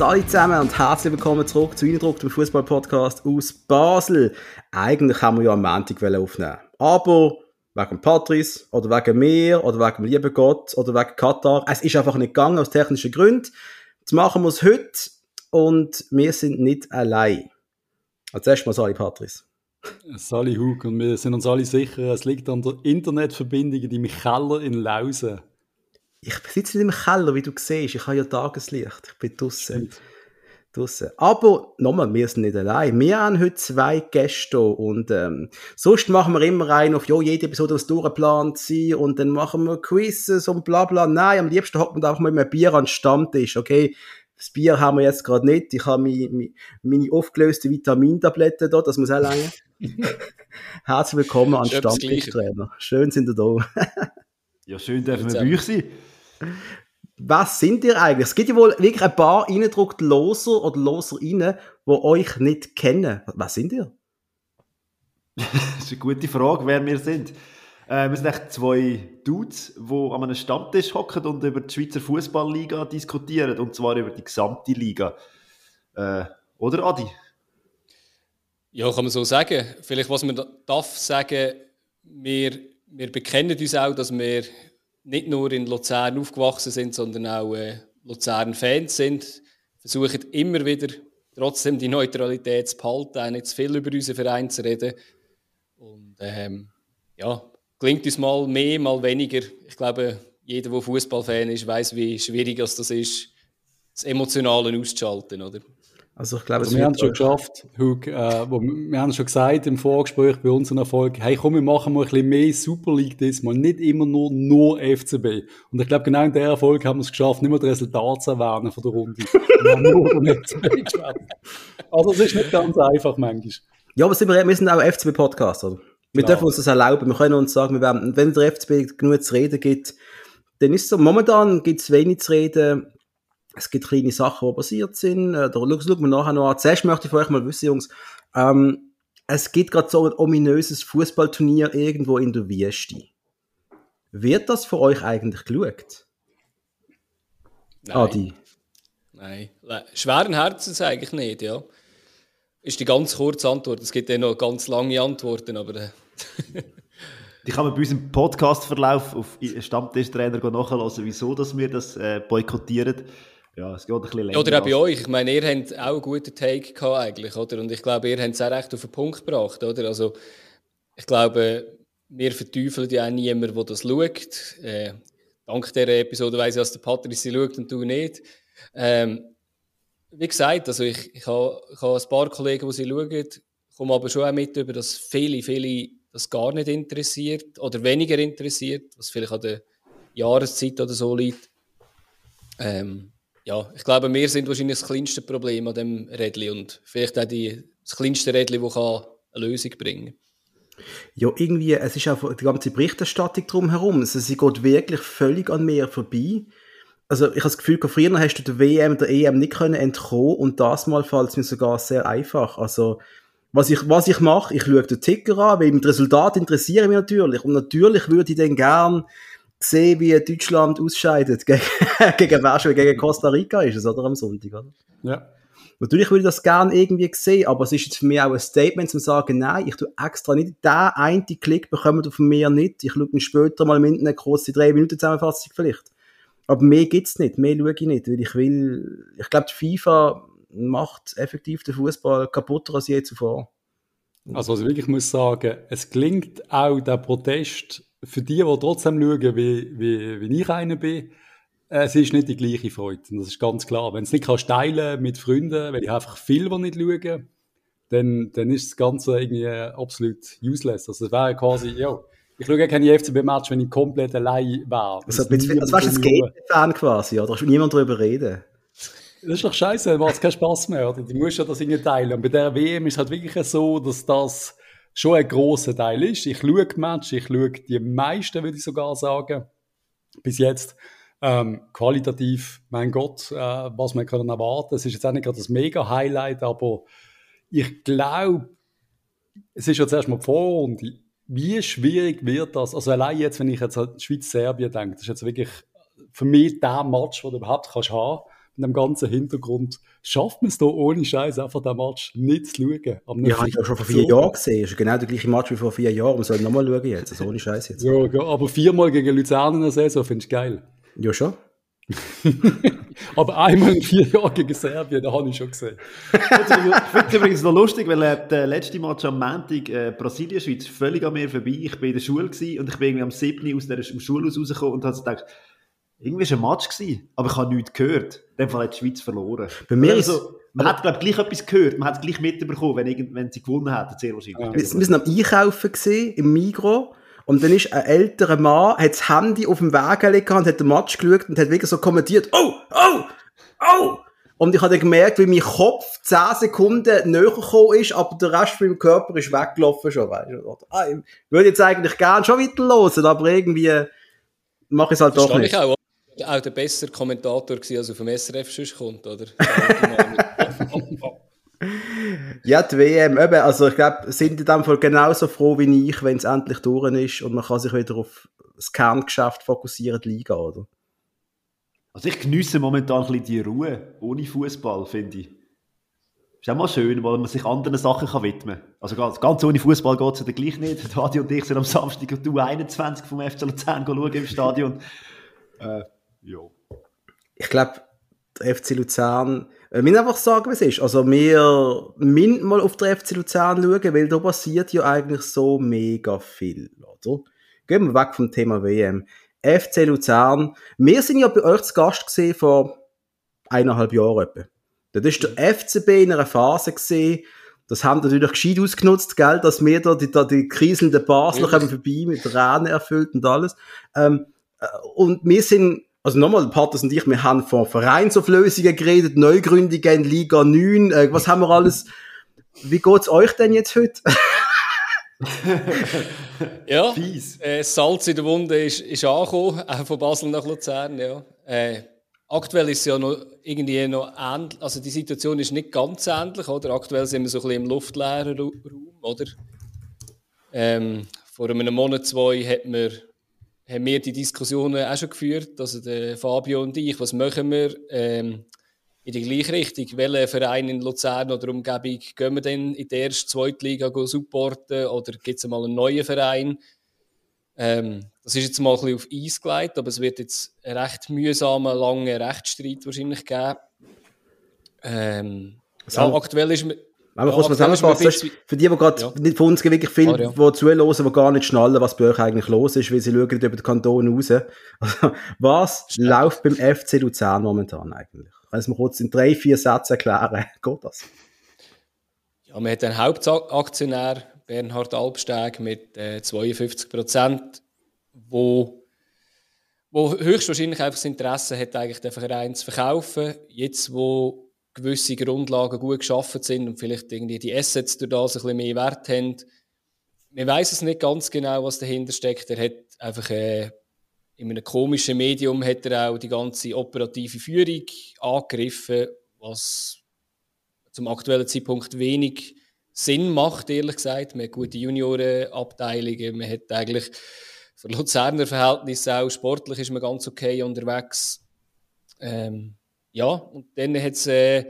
Salut zusammen und herzlich willkommen zurück zu Eindruck, dem Fußball-Podcast aus Basel. Eigentlich haben wir ja am Montag aufnehmen aber wegen Patrice oder wegen mir oder wegen dem lieben Gott oder wegen Katar, es ist einfach nicht gegangen aus technischen Gründen. Jetzt machen wir es heute und wir sind nicht allein. Als erstes mal Sali Patrice. Sali Hug und wir sind uns alle sicher, es liegt an der Internetverbindung in deinem Keller in Lausen. Ich sitze nicht im Keller, wie du siehst. Ich habe ja Tageslicht. Ich bin draußen. draussen. Aber nochmal, wir sind nicht allein. Wir haben heute zwei Gäste und ähm, sonst machen wir immer rein auf, ja, jede Episode muss durchgeplant sein und dann machen wir Quizzes und bla bla. Nein, am liebsten hocken wir einfach mal mit einem Bier an den Stammtisch, okay? Das Bier haben wir jetzt gerade nicht. Ich habe meine, meine aufgelöste Vitamintablette da, das muss auch lange. Herzlich willkommen an Stammtischtrainer. Schön sind ihr da. ja, schön dürfen wir bei euch sein was sind ihr eigentlich? Es gibt ja wohl wirklich ein paar reingedruckte Loser oder Loserinnen, die euch nicht kennen. Was sind ihr? das ist eine gute Frage, wer wir sind. Äh, wir sind echt zwei Dudes, die an einem Stammtisch hocken und über die Schweizer Fußballliga diskutieren. Und zwar über die gesamte Liga. Äh, oder, Adi? Ja, kann man so sagen. Vielleicht, was man darf sagen, wir, wir bekennen uns auch, dass wir nicht nur in Luzern aufgewachsen sind, sondern auch äh, Luzern-Fans sind, versuchen immer wieder trotzdem die Neutralität zu behalten, auch nicht zu viel über unseren Verein zu reden. Und ähm, ja, klingt uns mal mehr, mal weniger. Ich glaube, jeder, der Fußballfan ist, weiß, wie schwierig das ist, das Emotionale auszuschalten, oder? Also ich glaube, also wir haben es schon geschafft, Hug, äh, wo, wir haben schon gesagt im Vorgespräch bei unserem Erfolg, hey komm, wir machen mal ein bisschen mehr Super League diesmal, nicht immer nur, nur FCB. Und ich glaube, genau in der Erfolg haben wir es geschafft, nicht mehr das Resultat zu erwähnen von der Runde. wir haben nur um FCB geschafft. Also es ist nicht ganz einfach manchmal. Ja, aber sind wir, wir sind auch FCB-Podcast, oder? Wir Klar. dürfen uns das erlauben. Wir können uns sagen, wir werden, wenn der FCB genug zu reden gibt, dann ist es so, momentan gibt es wenig zu reden es gibt kleine Sachen, die passiert sind. Äh, da schauen wir nachher noch an. Zuerst möchte ich von euch mal wissen, Jungs, ähm, es gibt gerade so ein ominöses Fußballturnier irgendwo in der Wüste. Wird das für euch eigentlich geschaut? Nein. Adi? Nein. Schweren Herzens eigentlich nicht, ja. Ist die ganz kurze Antwort. Es gibt ja noch ganz lange Antworten, aber. Äh, die kann man bei unserem Podcast-Verlauf auf Stammtischtrainer nachhören, wieso dass wir das äh, boykottieren ja, es geht ein bisschen länger. Oder auch bei euch. Ich meine, ihr habt auch einen guten Take gehabt eigentlich, oder? Und ich glaube, ihr habt es auch recht auf den Punkt gebracht, oder? Also, ich glaube, wir verteufeln ja auch niemanden, der das schaut. Äh, dank dieser Episode weiss ich, dass der Patrice schaut und du nicht. Ähm, wie gesagt, also ich, ich habe ich ha ein paar Kollegen, die sie schauen, komme aber schon auch mit über, dass viele, viele das gar nicht interessiert oder weniger interessiert, was vielleicht an der Jahreszeit oder so liegt. Ähm, ja, ich glaube, wir sind wahrscheinlich das kleinste Problem an dem Rädli und vielleicht auch die, das kleinste Rädli, das eine Lösung bringen kann. Ja, irgendwie, es ist auch die ganze Berichterstattung drumherum. Also, sie geht wirklich völlig an mir vorbei. Also, ich habe das Gefühl, früher hast du der WM, der EM nicht können entkommen und das mal fällt es mir sogar sehr einfach. Also, was ich, was ich mache, ich schaue den Ticker an, weil mit Resultat interessiere ich mich natürlich. Und natürlich würde ich dann gern gesehen, wie Deutschland ausscheidet gegen, gegen schon, gegen Costa Rica ist es, oder? Am Sonntag, oder? Ja. Natürlich würde ich das gerne irgendwie sehen, aber es ist jetzt für mich auch ein Statement, zum sagen, nein, ich tue extra nicht, der eine Klick bekommt auf mir nicht, ich schaue dann später mal mit einer kurzen drei Minuten Zusammenfassung vielleicht. Aber mehr gibt's nicht, mehr schaue ich nicht, weil ich will, ich glaube, die FIFA macht effektiv den Fußball kaputter als je zuvor. Also was ich wirklich muss sagen, es klingt auch der Protest für die, die trotzdem schauen, wie, wie, wie ich einer bin, es ist nicht die gleiche Freude. das ist ganz klar. Wenn du es nicht kannst teilen mit Freunden, weil ich einfach viel, die nicht schauen, dann, dann ist das Ganze irgendwie absolut useless. Also es wäre quasi, ja, ich schaue keine FCB-Match, wenn ich komplett allein wäre. Also, also, warst du ein Skate-Fan quasi, oder? Du niemand darüber reden? Das ist doch scheiße, dann macht es keinen Spass mehr. Oder? Du musst ja das irgendwie teilen. Und bei der WM ist es halt wirklich so, dass das schon ein grosser Teil ist. Ich schaue die Match, ich schaue die meisten, würde ich sogar sagen, bis jetzt. Ähm, qualitativ, mein Gott, äh, was man kann erwarten. Es ist jetzt auch nicht gerade das Mega-Highlight, aber ich glaube, es ist jetzt erstmal die Vorrunde. Wie schwierig wird das? Also allein jetzt, wenn ich jetzt an Schweiz-Serbien denke, das ist jetzt wirklich für mich der Match, den du überhaupt kannst haben in dem ganzen Hintergrund, schafft man es da ohne Scheiß einfach den Match nicht zu schauen. Am ja, habe ich ja schon vor vier Jahren gesehen. Das ist genau der gleiche Match wie vor vier Jahren. Man soll nochmal schauen jetzt, also ohne Scheiß jetzt. Ja, aber viermal gegen Luzern in der Saison finde ich geil. Ja, schon. Aber einmal in vier Jahren gegen Serbien, da habe ich schon gesehen. ich finde es übrigens noch lustig, weil äh, der letzte Match am Montag äh, Brasilien-Schweiz völlig an mir vorbei. Ich war in der Schule und ich bin irgendwie am 7. aus der Schulhaus rausgekommen und habe gedacht, irgendwie war ein Match gewesen, aber ich habe nichts gehört. In dem Fall hat die Schweiz verloren. Bei mir also, ist man hat, glaube gleich etwas gehört. Man hat es gleich mitbekommen, wenn, wenn sie gewonnen hätten, sehr wahrscheinlich. Ja. Wir, wir sind am Einkaufen gesehen, im Migro. Und dann ist ein älterer Mann, hat das Handy auf dem Weg gelegt und hat den Match geschaut und hat wirklich so kommentiert, oh, oh, oh! Und ich habe dann gemerkt, wie mein Kopf 10 Sekunden näher gekommen ist, aber der Rest von meinem Körper ist weggelaufen schon, weißt du. Ah, ich würde jetzt eigentlich gerne schon weiter hören, aber irgendwie mache ich es halt doch nicht. Ich auch, auch der bessere Kommentator gewesen, als auf dem SRF sonst kommt, oder? Ja, die WM, eben, also ich glaube, sind in dem Fall genauso froh wie ich, wenn es endlich durch ist und man kann sich wieder auf das Kerngeschäft fokussieren, die Liga, oder? Also ich genieße momentan ein bisschen die Ruhe ohne Fußball, finde ich. Ist auch mal schön, weil man sich anderen Sachen kann widmen kann. Also ganz, ganz ohne Fußball geht es ja gleich nicht. Adi und ich sind am Samstag und du 21 vom FC Luzern schauen im Stadion. Äh, ja. Ich glaube, der FC Luzern wir müssen einfach sagen, was es ist. Also, wir müssen mal auf den FC Luzern schauen, weil da passiert ja eigentlich so mega viel, oder? Gehen wir weg vom Thema WM. FC Luzern. Wir sind ja bei euch zu Gast gesehen vor eineinhalb Jahren etwa. Das ist der FCB in einer Phase gesehen. Das haben natürlich gescheit ausgenutzt, gell, dass wir da die, da die kriselnden Basler kommen vorbei mit Tränen erfüllt und alles. Ähm, äh, und wir sind also nochmal, Patters und ich, wir haben von Vereinsauflösungen geredet, Neugründungen, Liga 9, äh, was haben wir alles? Wie geht's euch denn jetzt heute? ja, äh, Salz in der Wunde ist, ist angekommen, auch von Basel nach Luzern, ja. Äh, aktuell ist es ja noch irgendwie noch ähnlich, also die Situation ist nicht ganz ähnlich, oder? Aktuell sind wir so ein bisschen im luftleeren Raum, oder? Ähm, vor einem Monat, zwei, hat man haben wir die Diskussionen auch schon geführt, also der Fabio und ich, was machen wir ähm, in die gleiche Richtung? Welchen Verein in Luzern oder Umgebung gehen wir denn in die erste, zweite Liga supporten oder gibt es mal einen neuen Verein? Ähm, das ist jetzt mal ein bisschen auf Eis gelegt, aber es wird jetzt einen recht mühsamen, langen Rechtsstreit wahrscheinlich geben. Ähm, ja, aktuell ist, wenn man kurz mal zusammenfassen, für die, die gerade ja. nicht von uns wirklich viel, ah, ja. die zuhören, die gar nicht schnallen, was bei euch eigentlich los ist, weil sie schauen über den Kanton raus. Also, was Stimmt. läuft beim FC Luzern momentan eigentlich? Kannst du mir kurz in drei, vier Sätzen erklären? Geht das? Ja, man hat einen Hauptaktionär, Bernhard Albsteg, mit äh, 52 Prozent, wo, wo höchstwahrscheinlich einfach das Interesse hat, eigentlich den Verein zu verkaufen. Jetzt, wo gewisse Grundlagen gut geschaffen sind und vielleicht irgendwie die Assets durch das ein bisschen mehr Wert haben. Man weiß es nicht ganz genau, was dahinter steckt. Er hat einfach äh, in einem komischen Medium hat er auch die ganze operative Führung angegriffen, was zum aktuellen Zeitpunkt wenig Sinn macht, ehrlich gesagt. Man hat gute Juniorenabteilungen, man hat eigentlich für Luzerner Verhältnisse auch sportlich ist man ganz okay unterwegs. Ähm, ja, und dann hat es, äh,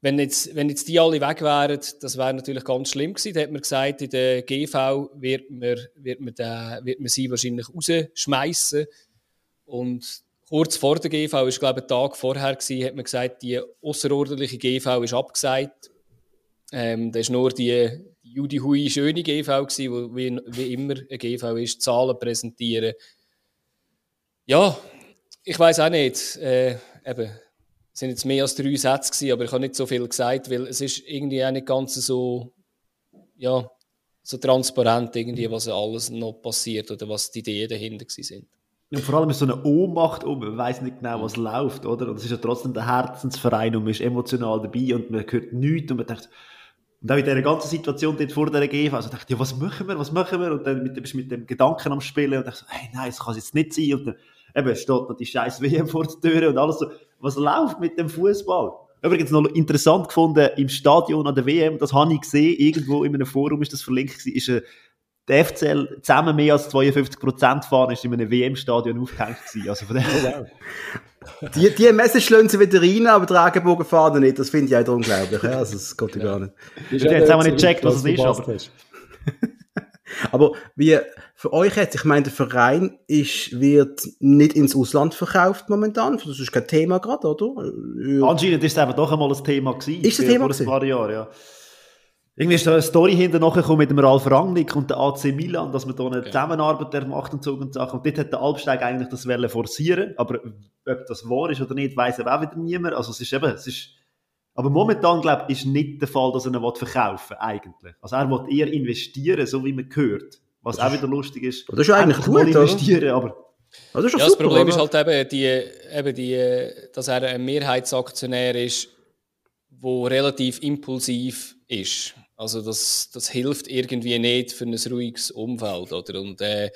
wenn, jetzt, wenn jetzt die alle weg wären, das wäre natürlich ganz schlimm gewesen. Da hat man gesagt, in der GV wird man, wird man, den, wird man sie wahrscheinlich rausschmeißen. Und kurz vor der GV, ist glaube ein Tag vorher, gewesen, hat man gesagt, die außerordentliche GV ist abgesagt. Ähm, das ist nur die, Judy Hui schöne GV gewesen, wie, wie immer eine GV ist, Zahlen präsentieren. Ja, ich weiß auch nicht. Äh, eben, sind jetzt mehr als drei Sätze gewesen, aber ich habe nicht so viel gesagt, weil es ist irgendwie auch nicht ganz so, ja, so transparent irgendwie, was alles noch passiert oder was die Ideen dahinter sind. Und vor allem ist so eine Ohnmacht um, man weiß nicht genau, was läuft, oder? Und es ist ja trotzdem der Herzensverein und man ist emotional dabei und man hört nichts und man denkt, und auch in dieser ganzen Situation dort vor der GV, also dachte ja, was machen wir, was machen wir? Und dann mit, bist du mit dem Gedanken am Spielen und dachte, hey, nein, das kann es jetzt nicht sein. Und dann eben steht noch die scheiß WM vor der Tür und alles so was läuft mit dem Fußball? Übrigens noch interessant gefunden, im Stadion an der WM, das habe ich gesehen, irgendwo in einem Forum ist das verlinkt ist der FCL zusammen mehr als 52 Prozent fahren, ist in einem WM-Stadion aufgehängt gewesen. Also von dem Die, die Message lassen sie wieder rein, aber der Regenbogen fahren nicht. Das finde ich halt unglaublich. Ja, also, das geht ja gar nicht. Ich habe jetzt auch nicht gecheckt, was es ist, aber... Aber wie für euch jetzt, ich meine, der Verein ist, wird nicht ins Ausland verkauft momentan. Das ist kein Thema gerade, oder? Ja. Anscheinend ist es einfach doch einmal ein Thema gewesen. Ist ein Thema vor ein paar Jahren, ja. Irgendwie ist da eine Story hinter nachgekommen mit dem Ralf Rangnick und der AC Milan, dass man da eine okay. Zusammenarbeit macht und so und Sachen. Und dort hat der Albsteig eigentlich das wollen forcieren, aber ob das wahr ist oder nicht, weiß er auch wieder niemand. Also es ist eben, es ist, aber momentan, glaube ich, ist nicht der Fall, dass er ihn verkaufen will, eigentlich. Also er will eher investieren, so wie man hört. Was das auch wieder lustig ist. Das ist eigentlich gut, investieren, aber... Also das, ist ja, super, das Problem oder? ist halt eben, die, eben die, dass er ein Mehrheitsaktionär ist, der relativ impulsiv ist. Also das, das hilft irgendwie nicht für ein ruhiges Umfeld. Oder? Und äh,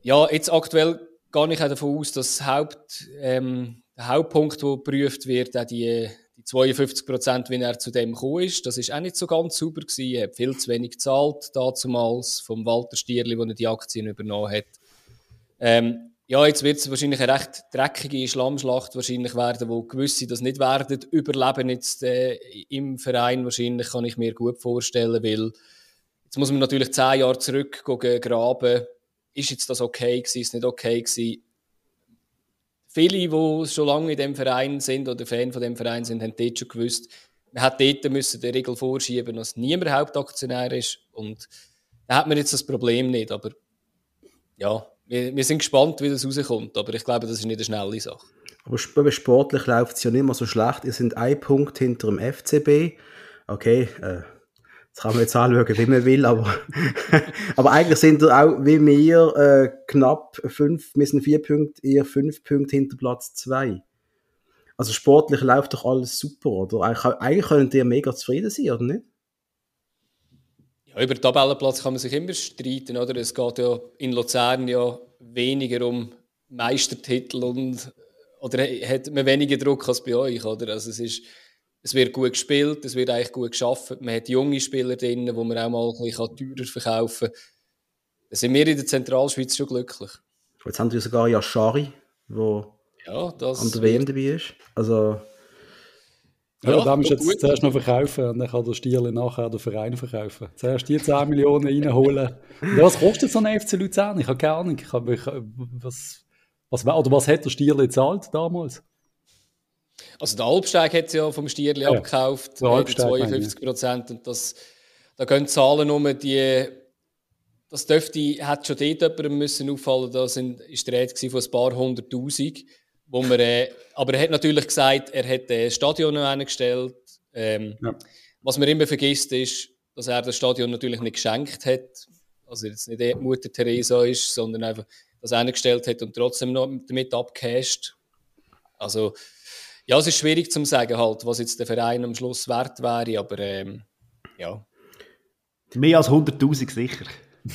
ja, jetzt aktuell gehe ich auch davon aus, dass Haupt, ähm, der Hauptpunkt, der geprüft wird, auch die 52 Prozent, wie er zu dem gekommen ist, das ist auch nicht so ganz sauber gewesen. Er hat viel zu wenig gezahlt, damals vom Walter Stierli, der die Aktien übernommen hat. Ähm, ja, jetzt wird es wahrscheinlich eine recht dreckige Schlammschlacht wahrscheinlich werden, wo gewisse das nicht werden überleben jetzt äh, im Verein wahrscheinlich, kann ich mir gut vorstellen, weil jetzt muss man natürlich zehn Jahre zurück graben. Ist jetzt das okay gewesen, ist nicht okay gewesen? Viele, die schon lange in dem Verein sind oder Fan von dem Verein sind, haben dort schon gewusst, man hat dort müssen die Regel vorschieben, dass niemand Hauptaktionär ist und da hat man jetzt das Problem nicht, aber ja, wir, wir sind gespannt, wie das rauskommt, aber ich glaube, das ist nicht eine schnelle Sache. Aber sportlich läuft es ja nicht mehr so schlecht. Ihr seid ein Punkt hinter dem FCB. Okay, äh, das kann man jetzt anschauen, wie man will, aber, aber eigentlich sind ihr auch wie wir äh, knapp fünf, wir sind vier Punkte, ihr fünf Punkte hinter Platz zwei. Also sportlich läuft doch alles super, oder? Eigentlich, eigentlich könnt ihr mega zufrieden sein, oder nicht? Ja, über den Tabellenplatz kann man sich immer streiten, oder? Es geht ja in Luzern ja weniger um Meistertitel und oder hat man weniger Druck als bei euch, oder? Also es ist, es wird gut gespielt, es wird eigentlich gut geschafft. Man hat junge Spieler drin, wo man auch mal ein bisschen teurer verkaufen kann. Da sind wir in der Zentralschweiz schon glücklich. Jetzt haben wir sogar Yashari, der ja, an der WM dabei ist. Also ja, ja da musst du jetzt gut. zuerst noch verkaufen und dann kann der Stierle nachher den Verein verkaufen. Zuerst die 10 Millionen reinholen. Ja, was kostet so ein FC Luzern? Ich habe keine Ahnung. Ich habe, ich, was, was, oder was hat der Stierle gezahlt damals? Also der Albsteig hat es ja vom Stierle ja, abgekauft, der Albsteig, 52 Prozent. Und das, da gehen Zahlen um, die das dürfte, hat schon dort jemandem müssen auffallen, da sind, ist die Rede von ein paar hunderttausend. Wo man, äh, aber er hat natürlich gesagt, er hat das Stadion noch eingestellt. Ähm, ja. Was man immer vergisst, ist, dass er das Stadion natürlich nicht geschenkt hat. Also jetzt nicht die Mutter Teresa ist, sondern einfach das eingestellt hat und trotzdem noch damit abgehasht. Also, ja, es ist schwierig zu sagen, halt, was jetzt der Verein am Schluss wert wäre, aber ähm, ja. Mehr als 100.000 sicher.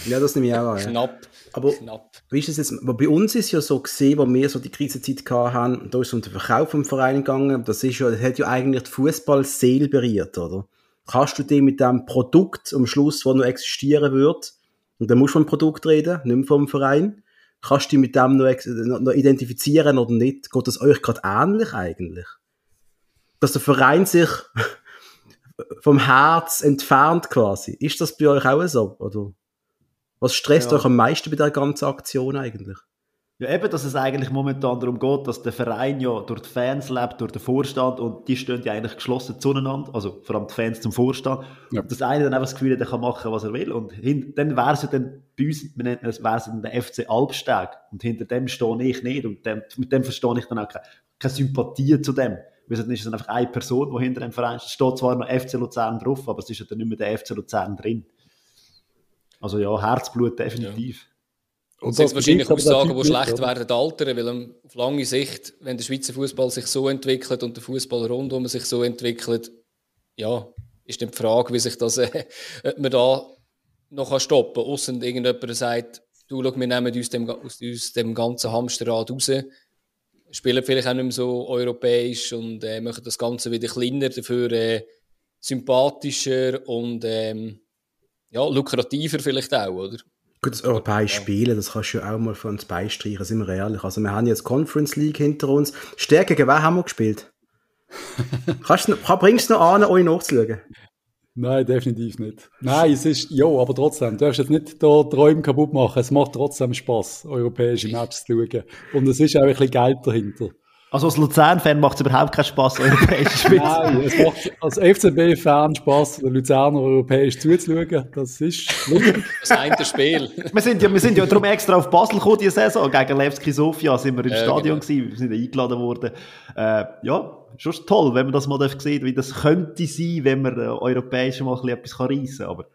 Ja, das nehme ich auch an. Knapp. Aber Knapp. wie ist es jetzt? Bei uns ist ja so gesehen, wo wir so die Krisenzeit hatten, da ist es um den Verkauf vom Verein gegangen. Das ist ja, das hat ja eigentlich die Fußballseele berührt, oder? Kannst du dir mit dem Produkt am Schluss, das noch existieren wird, und dann musst du vom Produkt reden, nicht mehr vom Verein, kannst du dich mit dem noch, noch identifizieren oder nicht? Geht das euch gerade ähnlich eigentlich? Dass der Verein sich vom Herz entfernt quasi. Ist das bei euch auch so, oder? Was stresst ja. euch am meisten bei der ganzen Aktion eigentlich? Ja, eben, dass es eigentlich momentan darum geht, dass der Verein ja durch die Fans lebt, durch den Vorstand und die stehen ja eigentlich geschlossen zueinander, also vor allem die Fans zum Vorstand. Ja. Und das eine dann einfach das Gefühl hat, er kann machen, was er will. Und hin, dann wäre es ja dann bei uns, wir nennen es, wäre es dann der FC Albsteg. Und hinter dem stehe ich nicht und dem, mit dem verstehe ich dann auch keine, keine Sympathie zu dem. Weil es ist dann einfach eine Person, die hinter dem Verein steht. Es steht zwar noch FC Luzern drauf, aber es ist ja dann nicht mehr der FC Luzern drin. Also ja, Herzblut definitiv. Ja. Und das wahrscheinlich Aussagen, die schlecht oder? werden altern, weil auf lange Sicht, wenn der Schweizer Fußball sich so entwickelt und der Fußball rundum sich so entwickelt, ja, ist dann die Frage, wie sich das, äh, ob man da noch stoppen kann. Außer irgendjemand sagt, du, schau, wir nehmen uns dem, aus uns dem ganzen Hamsterrad raus, spielen vielleicht auch nicht mehr so europäisch und äh, machen das Ganze wieder kleiner, dafür äh, sympathischer und ähm, ja, lukrativer vielleicht auch, oder? Gut, das europäische ja. Spielen, das kannst du ja auch mal von uns beistreichen, sind wir ehrlich. Also wir haben jetzt Conference League hinter uns. Stärke gegen wen haben wir gespielt? Kannst du, bringst du noch an, euch nachzuschauen? Nein, definitiv nicht. Nein, es ist, ja, aber trotzdem, du darfst jetzt nicht da Träume kaputt machen. Es macht trotzdem Spaß, europäische Maps zu schauen. Und es ist auch ein bisschen Geld dahinter. Also als Luzern-Fan macht es überhaupt keinen Spaß, europäische Spiele Nein, es macht als FCB-Fan Spaß, den Luzerner europäisch zuzuschauen. Das ist lustig. Das eine Spiel. wir, sind ja, wir sind ja darum extra auf Basel gekommen, diese Saison. Gegen Levski Sofia sind wir im ja, Stadion genau. gewesen. Wir sind eingeladen worden. Äh, ja, schon toll, wenn man das mal sieht, wie das könnte sein, wenn man äh, europäisch mal etwas reissen kann. Aber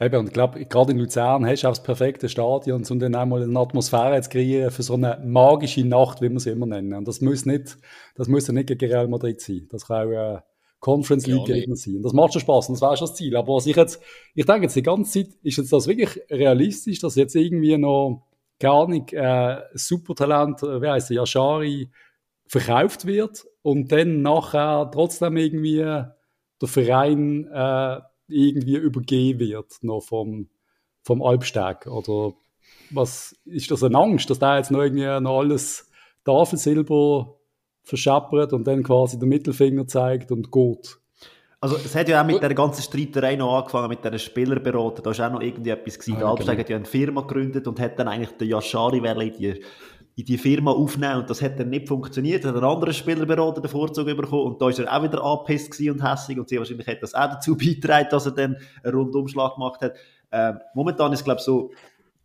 Eben, und ich glaube, gerade in Luzern hast du auch das perfekte Stadion, um dann auch mal eine Atmosphäre zu kreieren für so eine magische Nacht, wie wir sie immer nennen. Und das muss nicht, das muss ja nicht gegen Real Madrid sein. Das kann auch äh, Conference League ja, Gegner sein. Und das macht schon Spaß und das wäre schon das Ziel. Aber was ich jetzt, ich denke jetzt die ganze Zeit, ist jetzt das wirklich realistisch, dass jetzt irgendwie noch gar nicht äh, Supertalent, äh, wie heißt der, Yashari, verkauft wird und dann nachher trotzdem irgendwie der Verein äh, irgendwie übergeben wird noch vom, vom Albsteg? Oder was ist das eine Angst, dass da jetzt noch irgendwie noch alles Tafelsilber verscheppert und dann quasi den Mittelfinger zeigt und geht? Also es hat ja auch mit der ganzen Streiterei noch angefangen, mit diesen Spielerberater, da war auch noch irgendwie etwas gewesen. Ah, der Albsteg genau. hat ja eine Firma gegründet und hat dann eigentlich den Yashari in die in die Firma aufnehmen. Und das hat dann nicht funktioniert, hat ein anderer Spielerberater den Vorzug bekommen. Und da ist er auch wieder angepisst und hässlich und sie wahrscheinlich hat das auch dazu beigetragen, dass er dann einen Rundumschlag gemacht hat. Ähm, momentan ist es glaube so,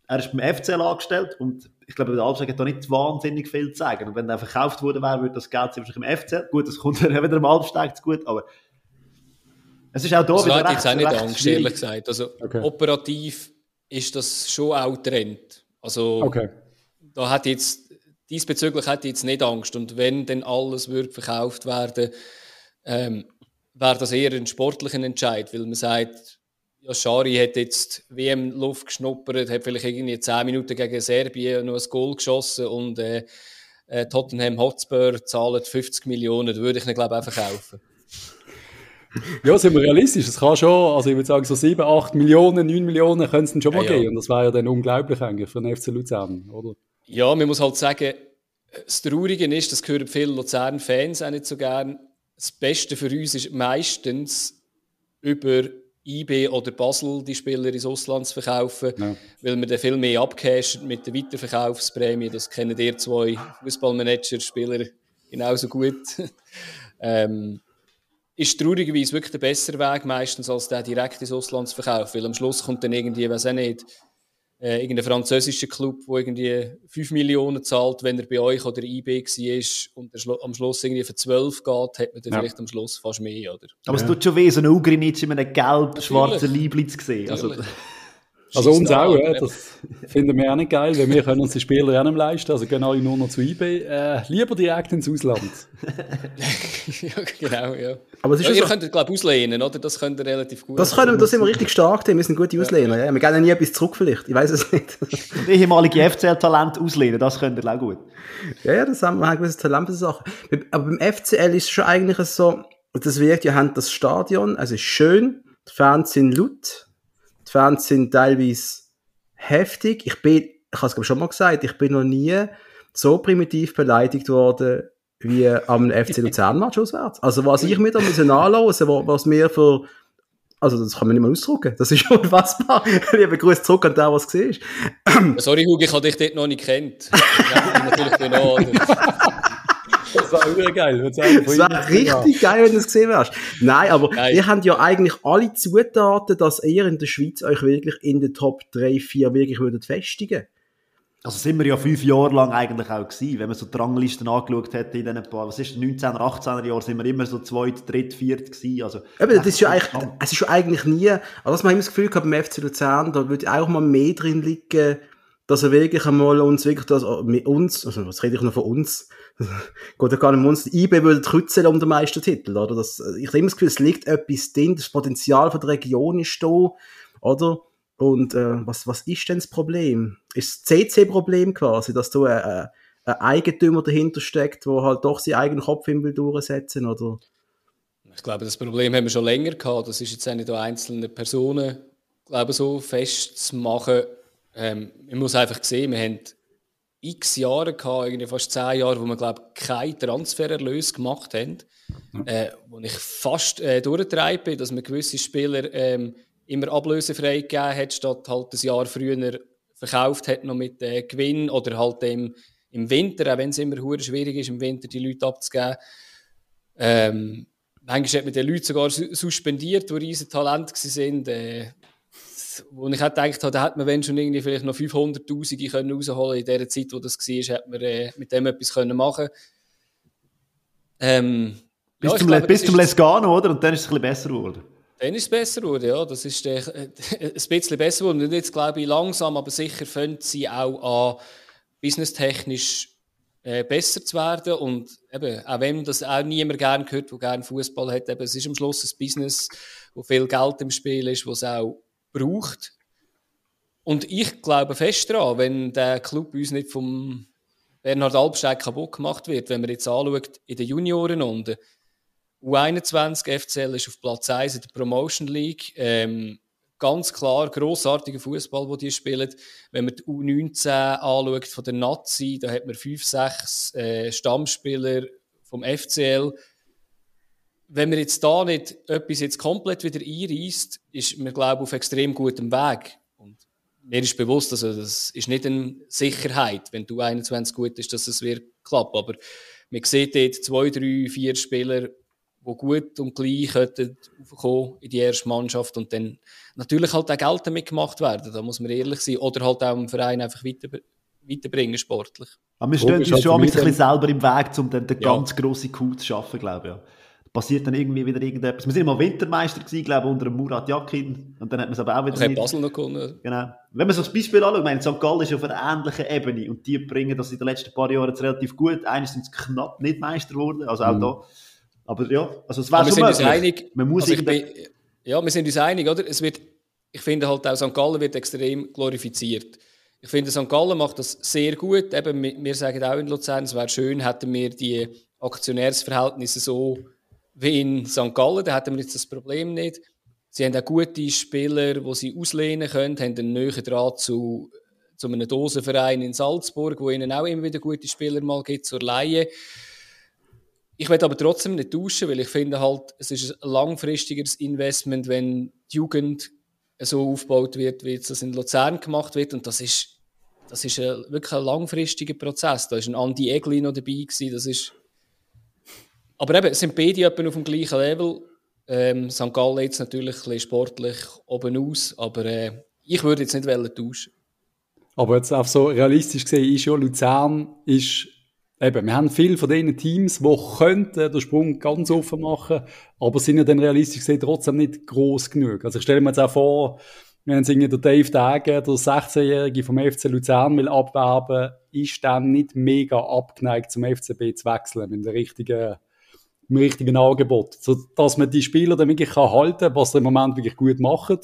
er ist beim FCL angestellt. Und ich glaube, der Albstag hat da nicht wahnsinnig viel zu sagen. Und wenn er verkauft worden wäre, würde das Geld wahrscheinlich im FCL, gut, das kommt dann wieder im Albstag zu gut, aber es ist auch da also wieder recht, jetzt auch nicht Angst, ehrlich gesagt. Also okay. operativ ist das schon auch Trend. Also okay da hat jetzt, diesbezüglich hat jetzt nicht Angst. Und wenn dann alles wird verkauft werden, ähm, wäre das eher ein sportlicher Entscheid, weil man sagt, ja, Schari hat jetzt WM Luft geschnuppert, hat vielleicht irgendwie 10 Minuten gegen Serbien noch ein Goal geschossen und äh, äh, Tottenham Hotspur zahlt 50 Millionen, da würde ich ihn, glaube ich, auch verkaufen. ja, sind wir realistisch. Es kann schon, also ich würde sagen, so 7, 8 Millionen, 9 Millionen können es dann schon mal ja, geben. Und das wäre ja dann unglaublich eigentlich für den FC Luzern, oder? Ja, man muss halt sagen, das Traurige ist, das hören viele Luzern-Fans auch nicht so gern. Das Beste für uns ist meistens über IB oder Basel die Spieler ins Ausland zu verkaufen, ja. weil man dann viel mehr abcashen mit der Weiterverkaufsprämie. Das kennen ihr zwei Fußballmanager-Spieler genauso gut. ähm, ist traurigerweise wirklich der bessere Weg meistens als der direkt ins Ausland zu verkaufen, weil am Schluss kommt dann irgendwie, weiß auch nicht, äh, irgendein französischer Club, der irgendwie 5 Millionen zahlt, wenn er bei euch oder IB war und am Schluss irgendwie für 12 geht, hat man dann ja. vielleicht am Schluss fast mehr, oder? Aber ja. es tut schon weh, so einen Ugrinic in einem gelb-schwarzen Liebling zu sehen. Also, also uns auch, ja, das finden wir auch nicht geil, weil wir können uns die Spieler auch nicht leisten, also gehen alle nur noch zu eBay. Äh, lieber direkt ins Ausland. ja, genau, ja. Aber es ist ja, ihr so, könnt, glaube ich, auslehnen, oder? Das könnt ihr relativ gut. Das können wir, das sind wir richtig stark, wir sind gute Auslehner. Ja. Ja. Wir gehen nie etwas zurück vielleicht, ich weiß es nicht. ehemalige FCL-Talent auslehnen, das könnt ihr auch gut. Ja, ja, das haben wir ein gewisses Talent für Sachen. Aber beim FCL ist es schon eigentlich so, das wirkt ja, haben das Stadion, also ist schön, die Fans sind laut, die Fans sind teilweise heftig. Ich bin, ich habe es schon mal gesagt, ich bin noch nie so primitiv beleidigt worden wie am FC Luzern-Match auswärts. Also was ich mir da müssen anhören, was mir für also das kann man nicht mehr ausdrucken. Das ist unfassbar. Lieber Grüße zurück an den, was gesehen ist. Sorry, Hugo, ich habe dich dort noch nicht kennt. natürlich noch, Das war immer geil. Das war richtig geil, wenn du es gesehen hast. Nein, aber Nein. ihr habt ja eigentlich alle Zutaten, dass ihr in der Schweiz euch wirklich in den Top 3, 4 wirklich würdet festigen also sind wir ja fünf Jahre lang eigentlich auch gewesen, wenn man so die Ranglisten angeschaut hat in diesen paar, was ist, 19er, 18er Jahren sind wir immer so zweit, dritt, viert gewesen, also. Eben, das ist ja eigentlich, es ist schon eigentlich nie, also was man immer das Gefühl gehabt beim FC Luzern, da würde auch mal mehr drin liegen, dass er wirklich einmal uns wirklich das, mit uns, also was rede ich noch von uns, Geht ja gar nicht um uns. IB würde kreuzeln um den Meistertitel, oder? Das, ich habe immer das Gefühl, es liegt etwas drin, das Potenzial von der Region ist da, oder? Und äh, was, was ist denn das Problem? Ist das CC-Problem quasi, dass du äh, äh, ein Eigentümer dahinter steckt, wo halt doch seinen eigenen Kopf im will durchsetzen, oder? Ich glaube, das Problem haben wir schon länger gehabt. Das ist jetzt auch nicht einzelne Personen glaube so festzumachen, ähm, man muss einfach sehen, wir haben x Jahre gehabt, irgendwie fast zehn Jahre, wo wir, glaube ich, keinen Transfererlös gemacht haben. Äh, wo ich fast äh, durchgetreibt bin, dass man gewisse Spieler ähm, immer ablösefrei gegeben hat, statt halt ein Jahr früher verkauft hat, noch mit äh, Gewinn oder halt im, im Winter, auch wenn es immer schwierig ist, im Winter die Leute abzugeben. Ähm, manchmal hat man die Leute sogar suspendiert, die riesen Talente waren. Äh, wo ich halt gedacht da hätte man wenn schon irgendwie vielleicht noch 500'000 können rausholen in der Zeit, wo das war, hätte man äh, mit dem etwas können machen ähm, bis, ja, zum, glaube, bis zum Lescano, oder? Und dann ist es ein bisschen besser geworden. Dann ist es besser geworden, ja. Das ist äh, ein bisschen besser geworden. Und jetzt glaube ich langsam, aber sicher fangen sie auch an, businesstechnisch äh, besser zu werden. Und eben, auch wenn das auch niemand gerne hört, der gerne Fußball hat, eben, es ist am Schluss ein Business, wo viel Geld im Spiel ist, wo es auch braucht. Und ich glaube fest daran, wenn der Club uns nicht vom Bernhard Albstein kaputt gemacht wird, wenn man jetzt anschaut, in den Junioren unten, U21 FCL ist auf Platz 1 in der Promotion League. Ähm, ganz klar grossartiger Fußball, wo die spielen. Wenn man die U19 anschaut von der Nazi, da hat man fünf, sechs äh, Stammspieler vom FCL. Wenn man jetzt da nicht etwas jetzt komplett wieder einreißt, ist man glaube ich auf extrem gutem Weg. Und mir ist bewusst, also das ist nicht eine Sicherheit, wenn du 21 gut ist, dass es wird klappen. Aber man sieht dort zwei, drei, vier Spieler, die gut und gleich kommen in die erste Mannschaft und dann natürlich halt auch Geld damit gemacht werden, da muss man ehrlich sein, oder halt auch im Verein einfach weiter, weiterbringen, sportlich. Aber wir stehen uns schon ein bisschen selber im Weg, um dann den ja. ganz grossen Coup zu schaffen, glaube ich. Ja. Passiert dann irgendwie wieder irgendetwas. Wir sind mal Wintermeister gewesen, glaube ich, unter dem Murat Yakin. Und dann hat man es aber auch wieder nicht... Basel noch gewonnen. Genau. Wenn man so das Beispiel anschaut, ich meine, St. Gallen ist auf einer ähnlichen Ebene und die bringen das in den letzten paar Jahren jetzt relativ gut. Eines sind sie knapp nicht Meister geworden, also auch mhm. da aber ja, also es wäre schon wir sind uns einig, Man muss also bin, ja, wir sind uns einig, oder? Es wird, ich finde halt auch St. Gallen wird extrem glorifiziert. Ich finde, St. Gallen macht das sehr gut. Eben, wir sagen auch in Luzern, es wäre schön, hätten wir die Aktionärsverhältnisse so wie in St. Gallen, da hätten wir jetzt das Problem nicht. Sie haben auch gute Spieler, die sie auslehnen können, haben einen neuen Draht zu, zu einem Dosenverein in Salzburg, wo ihnen auch immer wieder gute Spieler mal gibt zur Laie. Ich werde aber trotzdem nicht tauschen, weil ich finde halt, es ist ein langfristigeres Investment, wenn die Jugend so aufgebaut wird, wie das in Luzern gemacht wird. Und das ist, das ist ein, wirklich ein langfristiger Prozess. Da ist ein Andi Egli noch dabei gewesen. Das ist aber eben, sind beide etwa auf dem gleichen Level. Ähm, St. Gallen jetzt natürlich ein bisschen sportlich oben aus, aber äh, ich würde jetzt nicht tauschen. Aber jetzt auch so realistisch gesehen ist ja, Luzern ist Eben, wir haben viele von diesen Teams, die könnten den Sprung ganz offen machen, aber sind ja dann realistisch gesehen trotzdem nicht groß genug. Also ich stelle mir jetzt auch vor, wenn der Dave Degen, der 16-Jährige vom FC Luzern will abwerben, ist dann nicht mega abgeneigt zum FCB zu wechseln mit dem richtigen, dem richtigen Angebot. So, dass man die Spieler dann wirklich kann halten, was sie im Moment wirklich gut machen.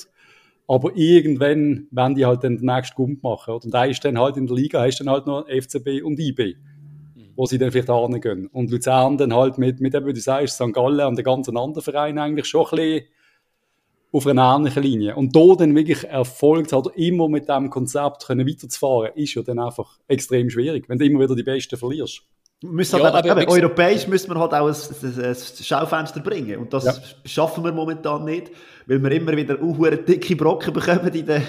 Aber irgendwann werden die halt dann den nächsten Gump machen. Und da ist dann halt in der Liga, hast dann halt noch FCB und IB wo sie dann vielleicht gehen. Und Luzern dann halt mit, mit eben, wie du sagst, St. Gallen und den ganzen anderen Vereinen eigentlich schon ein bisschen auf einer ähnlichen Linie. Und da dann wirklich Erfolg zu haben, immer mit diesem Konzept können weiterzufahren, ist ja dann einfach extrem schwierig, wenn du immer wieder die Besten verlierst. Müssen ja, halt aber, aber europäisch müssen wir halt auch ein, ein, Schaufenster bringen. Und das ja. schaffen wir momentan nicht, weil wir immer wieder auch dicke Brocken bekommen in den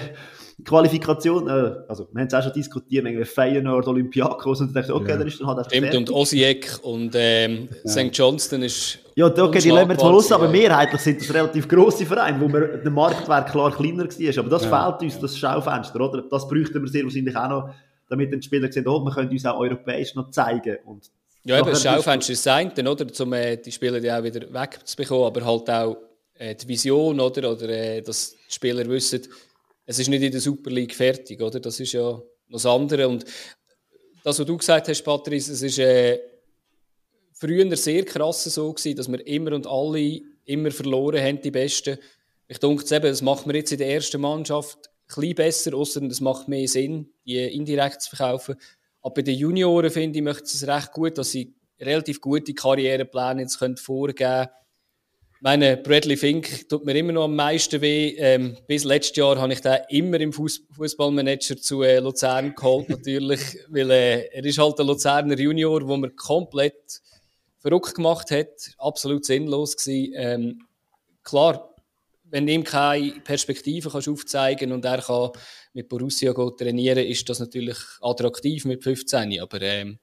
Qualifikation, äh, also wir haben es auch schon diskutiert, irgendwie Feyenoord, Olympiakos und dachte, okay, ja. dann ist dann halt einfach Stimmt, und Osijek und ähm, ja. St. Johnston ist Ja, okay, die lassen wir zwar los, aber mehrheitlich sind das relativ grosse Vereine, wo wir, der Marktwert klar kleiner war, aber das ja. fehlt uns, das Schaufenster, oder? Das bräuchten wir sehr wahrscheinlich auch noch, damit die Spieler sehen, oh, wir können uns auch europäisch noch zeigen und ja, eben, das Schaufenster ist sein, oder, um äh, die Spieler die auch wieder wegzubekommen, aber halt auch äh, die Vision, oder, oder äh, dass die Spieler wissen, es ist nicht in der Super League fertig, oder? Das ist ja noch das andere. Und das, was du gesagt hast, Patrice, es ist äh, früher sehr krass so gewesen, dass wir immer und alle immer verloren haben, die Besten. Ich denke, eben, das macht man jetzt in der ersten Mannschaft bisschen besser, außer es macht mehr Sinn, die indirekt zu verkaufen. Aber bei den Junioren finde ich, möchte es recht gut, dass sie relativ gute Karrierepläne jetzt vorgeben können meine, Bradley Fink tut mir immer noch am meisten weh. Ähm, bis letztes Jahr habe ich den immer im Fußballmanager zu äh, Luzern geholt, natürlich, weil äh, er ist halt der Luzerner Junior, wo man komplett verrückt gemacht hat, absolut sinnlos gewesen. Ähm, klar, wenn du ihm keine Perspektive kannst aufzeigen und er kann mit Borussia trainieren, ist das natürlich attraktiv mit 15. Aber ähm,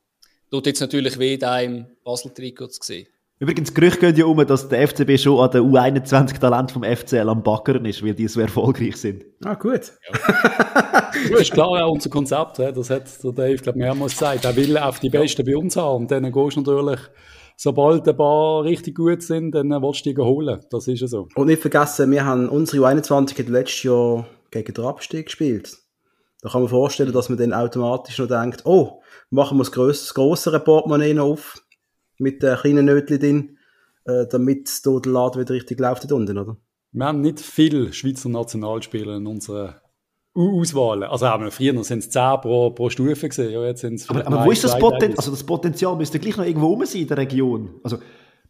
tut jetzt natürlich weh, da im Basel-Trikot zu sehen. Übrigens, Gerüchte gehen ja um, dass der FCB schon an der U21-Talent vom FCL am Backern ist, weil die so erfolgreich sind. Ah, gut. Ja. das ist klar auch unser Konzept. Das hat der Dave, glaube ich, mehrmals gesagt. Er will auf die Besten bei uns haben. Und dann gehst du natürlich, sobald ein paar richtig gut sind, dann willst du die holen. Das ist ja so. Und nicht vergessen, wir haben unsere U21 letztes Jahr gegen den Abstieg gespielt. Da kann man vorstellen, dass man dann automatisch noch denkt, oh, machen wir das, grös grössere Portemonnaie noch auf mit den kleinen Nötchen drin, äh, damit da der Laden wieder richtig läuft unten, oder? Wir haben nicht viele Schweizer Nationalspieler in unserer Auswahl. Also haben wir früher sind es 10 pro, pro Stufe gesehen. Ja, jetzt sind's aber, aber wo ist das Potenzial? Also das Potenzial müsste gleich noch irgendwo rum sein in der Region. Also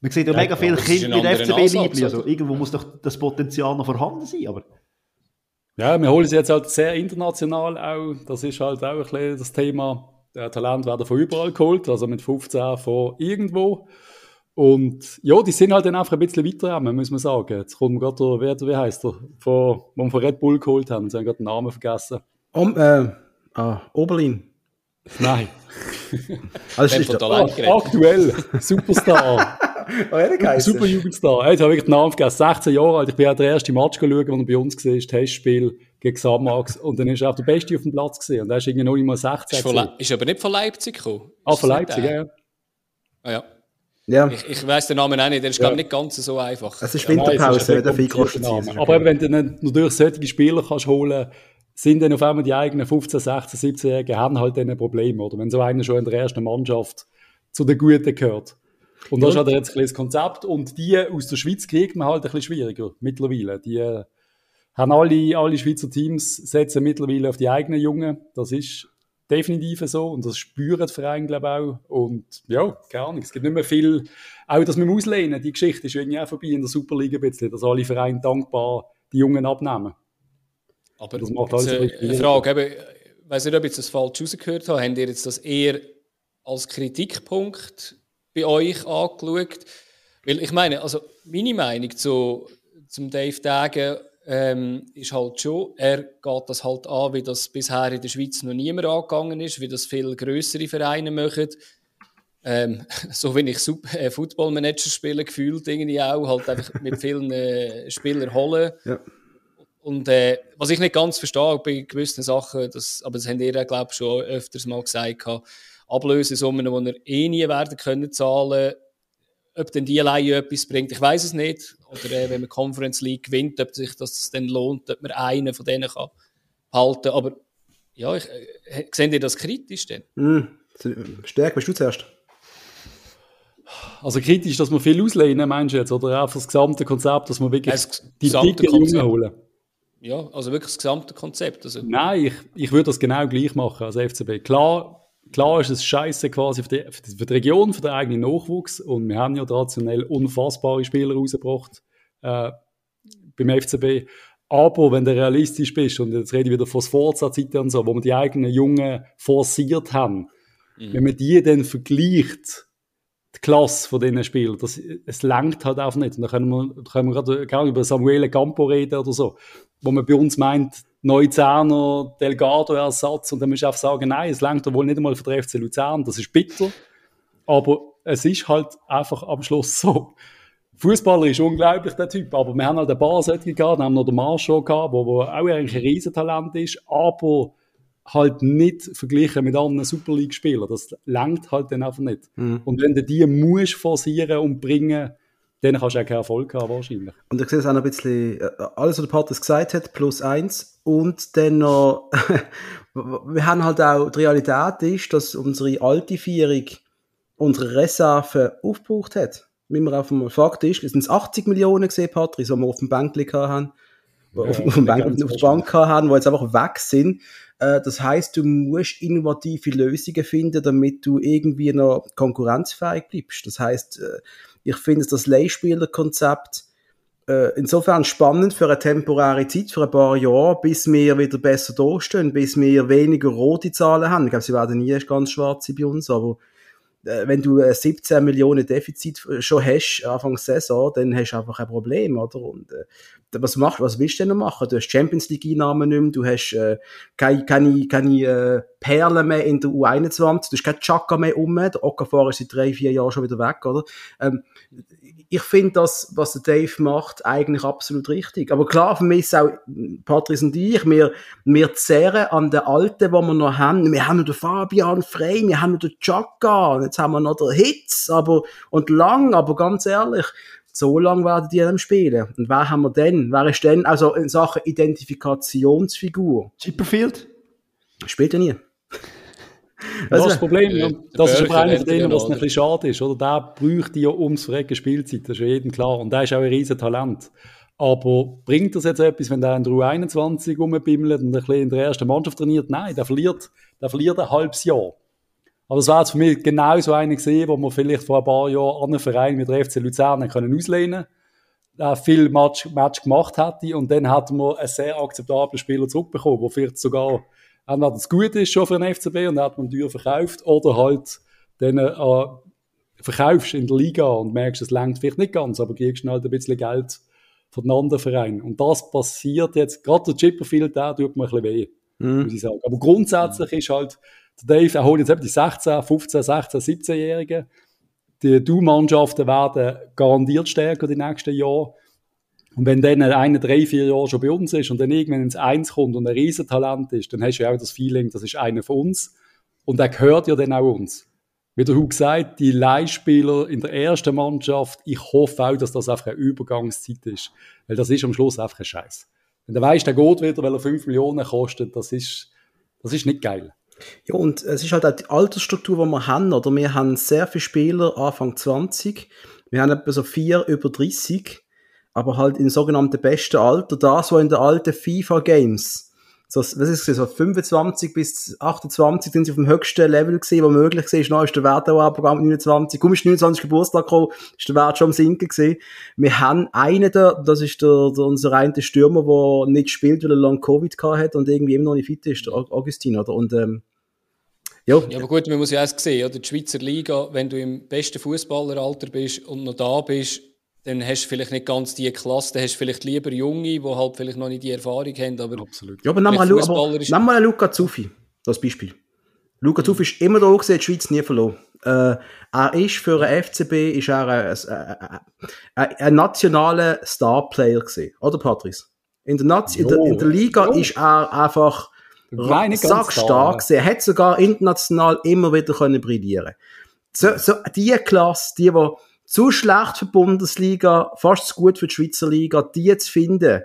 man sieht ja, ja mega viele Kinder mit FCB-Liebli. Also irgendwo muss doch das Potenzial noch vorhanden sein. Aber ja, wir holen sie jetzt halt sehr international auch. Das ist halt auch ein bisschen das Thema der Talent werden von überall geholt, also mit 15 von irgendwo. Und ja, die sind halt dann einfach ein bisschen weiter muss man sagen. Jetzt kommt gerade der, wie, wie heißt der, von, wo wir von Red Bull geholt haben, sie haben gerade den Namen vergessen. Um, äh, ah, Oberlin. Nein. also ist oh, aktuell Superstar. oh, Super Jugendstar. Jetzt habe ich den Namen vergessen. 16 Jahre alt. Ich bin ja der erste Match geschaut, den er bei uns war, Testspiel gegen Samax. Und dann ist er auch der Beste auf dem Platz gesehen. Und er ist irgendwie noch nicht mal 16. Ist, von, ist aber nicht von Leipzig gekommen. Ah, von Leipzig, ja. Ah, ja. Ja. Ich, ich weiss den Namen auch nicht, der ist ja. nicht ganz so einfach. Es ist Winterpause, ja, der Name. Aber wenn du natürlich solche Spieler kannst holen sind dann auf einmal die eigenen 15, 16, 17-Jährigen, haben halt dann ein Problem, oder? Wenn so einer schon in der ersten Mannschaft zu den Guten gehört. Und ja. das ist halt jetzt ein das Konzept. Und die aus der Schweiz kriegt man halt ein bisschen schwieriger mittlerweile. Die haben alle, alle Schweizer Teams setzen mittlerweile auf die eigenen Jungen. Das ist definitiv so und das spüren die Vereine, glaube ich, auch. Und ja, keine Ahnung, es gibt nicht mehr viel, auch das mit dem Auslehnen, die Geschichte ist irgendwie auch vorbei in der Superliga ein bisschen, dass alle Vereine dankbar die Jungen abnehmen. Aber das macht alles eine, eine Frage, eben, ich weiß nicht, ob ich das falsch rausgehört habe, habt ihr jetzt das eher als Kritikpunkt bei euch angeschaut? Weil ich meine, also meine Meinung zu, zum Dave Dagen ähm, ist halt schon, er geht das halt an, wie das bisher in der Schweiz noch niemand angegangen ist, wie das viel größere Vereine machen. Ähm, so wie ich Super äh, Footballmanager spiele, gefühlt irgendwie auch, halt einfach mit vielen äh, Spielern holen. Ja. Und äh, was ich nicht ganz verstehe bei gewissen Sachen, das, aber das haben ihr ja, glaube ich, schon öfters mal gesagt, Ablösesummen, die ihr eh nie werden können zahlen ob denn die Leihe etwas bringt, ich weiß es nicht. Oder äh, wenn man Conference League gewinnt, ob sich das dann lohnt, ob man einen von denen kann halten. Aber ja, ich, äh, seht ihr das kritisch denn? Mm, Stärk, bist du zuerst? Also kritisch, dass man viel auslehnen, meinst du jetzt? Oder einfach das gesamte Konzept, dass man wirklich das die dicke Jungen holen? Ja, also wirklich das gesamte Konzept. Also. Nein, ich, ich würde das genau gleich machen als FCB. Klar, klar ist es scheiße quasi für die, für die Region, für den eigenen Nachwuchs. Und wir haben ja traditionell unfassbare Spieler rausgebracht äh, beim FCB. Aber wenn du realistisch bist, und jetzt rede ich wieder von Sforza-Zeiten und so, wo wir die eigenen Jungen forciert haben, mhm. wenn man die dann vergleicht, die Klasse von diesen Spielern, das, es langt halt auch nicht. Und da können wir, da können wir gerade, gerade über Samuele Campo reden oder so, wo man bei uns meint, Neuzerner Delgado-Ersatz und dann musst du einfach sagen, nein, es langt wohl nicht einmal für den FC Luzern, das ist bitter, aber es ist halt einfach am Schluss so. Fußballer ist unglaublich, der Typ, aber wir haben halt ein paar solche gehabt, wir haben noch den Marshall gehabt, wo auch eigentlich ein Riesentalent ist, aber halt nicht verglichen mit anderen Super League-Spielern. Das langt halt dann einfach nicht. Mhm. Und wenn du die musst forcieren und bringen, dann kannst du auch keinen Erfolg haben, wahrscheinlich. Und ich sehe es auch noch ein bisschen, äh, alles, was der Patrick gesagt hat, plus eins. Und dann noch, wir haben halt auch, die Realität ist, dass unsere alte Vierung unsere Reserve aufgebraucht hat. Wie wir auf dem Fakt ist, es sind 80 Millionen gesehen, Patrick, die wir auf dem Bankli haben. Ja, auf, auf, dem Bank, auf der Bank haben, die jetzt einfach weg sind. Äh, das heißt, du musst innovative Lösungen finden, damit du irgendwie noch konkurrenzfähig bleibst. Das heißt, äh, ich finde, das Leihspielerkonzept äh, insofern spannend für eine temporäre Zeit, für ein paar Jahre, bis wir wieder besser dastehen, bis wir weniger rote Zahlen haben. Ich glaube, sie werden nie ganz schwarze bei uns, aber äh, wenn du 17 Millionen Defizit schon hast, Anfang Saison, dann hast du einfach ein Problem, oder? Und äh, was machst, was willst du denn noch machen? Du hast Champions League Einnahmen nicht mehr, du hast äh, keine, keine, keine äh, Perlen mehr in der U21, du hast keinen Chaka mehr um, der Okafor ist seit drei, vier Jahren schon wieder weg, oder? Ähm, ich finde das, was der Dave macht, eigentlich absolut richtig. Aber klar, für mich ist auch Patrice und ich, wir, wir zehren an den Alten, die wir noch haben. Wir haben noch den Fabian Frey, wir haben noch den Chaka, jetzt haben wir noch den Hitz, aber, und lang, aber ganz ehrlich, so lange werden die dann spielen. Und wer haben wir denn? Wer ist denn, also in Sachen Identifikationsfigur? Chipperfield? Spielt er nie. Das ist das Problem. Der, das ist aber einer von denen, was ein bisschen schade ist. Oder? Der bräuchte ja ums Verrecken Spielzeit, das ist ja jedem klar. Und der ist auch ein riesen Talent. Aber bringt das jetzt etwas, wenn der in der U21 rumbimmelt und ein bisschen in der ersten Mannschaft trainiert? Nein, der verliert, der verliert ein halbes Jahr. Aber es war jetzt für mich genau so einer gesehen, wo man vielleicht vor ein paar Jahren an einen Verein mit der FC Luzern können auslehnen der viel Match, Match gemacht hätte und dann hat man einen sehr akzeptablen Spieler zurückbekommen, der vielleicht sogar entweder das gut ist schon für den FCB und dann hat man teuer verkauft oder halt dann äh, verkaufst in der Liga und merkst, es längt vielleicht nicht ganz, aber kriegst halt ein bisschen Geld von anderen Vereinen. Und das passiert jetzt, gerade der Chipperfield, der tut mir ein bisschen weh, mhm. muss ich sagen. Aber grundsätzlich ist halt, der Dave, er holt jetzt eben die 16, 15, 16, 17-Jährigen. Die Du-Mannschaften werden garantiert stärker die nächsten Jahre. Und wenn dann einer drei, vier Jahre schon bei uns ist und dann irgendwann ins Eins kommt und ein Riesentalent ist, dann hast du ja auch das Feeling, das ist einer von uns. Und er gehört ja dann auch uns. Wie der Hug gesagt, die Leihspieler in der ersten Mannschaft, ich hoffe auch, dass das einfach eine Übergangszeit ist. Weil das ist am Schluss einfach ein Scheiß. Wenn du weißt, der geht wieder, weil er 5 Millionen kostet, das ist, das ist nicht geil. Ja, und es ist halt auch die Altersstruktur, die wir haben, oder? Wir haben sehr viele Spieler Anfang 20, wir haben etwa so vier über 30, aber halt im sogenannten besten Alter, das, was in den alten FIFA-Games, so, was ist das, so 25 bis 28 sind sie auf dem höchsten Level gesehen, wo möglich war, ist der Wert auch abgegangen, 29, komm, ist 29 Geburtstag gekommen, ist der Wert schon am Sinken gesehen. Wir haben einen da, das ist der, der unser reiner Stürmer, der nicht spielt, weil er lang Covid hat und irgendwie immer noch nicht fit ist, der Augustin, oder? Und, ähm, ja. ja, aber gut, man muss ja auch sehen, oder? Die Schweizer Liga, wenn du im besten Fußballeralter bist und noch da bist, dann hast du vielleicht nicht ganz die Klasse, dann hast du vielleicht lieber Junge, die halt vielleicht noch nicht die Erfahrung haben. Aber Absolut. Ja, aber nimm mal, aber, nimm mal Luca Zuffi, das Beispiel. Luca Zuffi ist immer da gewesen, die Schweiz nie verloren. Äh, er ist für einen FCB ist er ein, ein, ein, ein nationaler Starplayer gewesen, oder Patrice? In der, Nazi in der, in der Liga jo. ist er einfach stark gewesen. Er hat sogar international immer wieder können brillieren. So, so die Klasse, die, die zu schlecht für die Bundesliga, fast zu gut für die Schweizer Liga, die zu finden,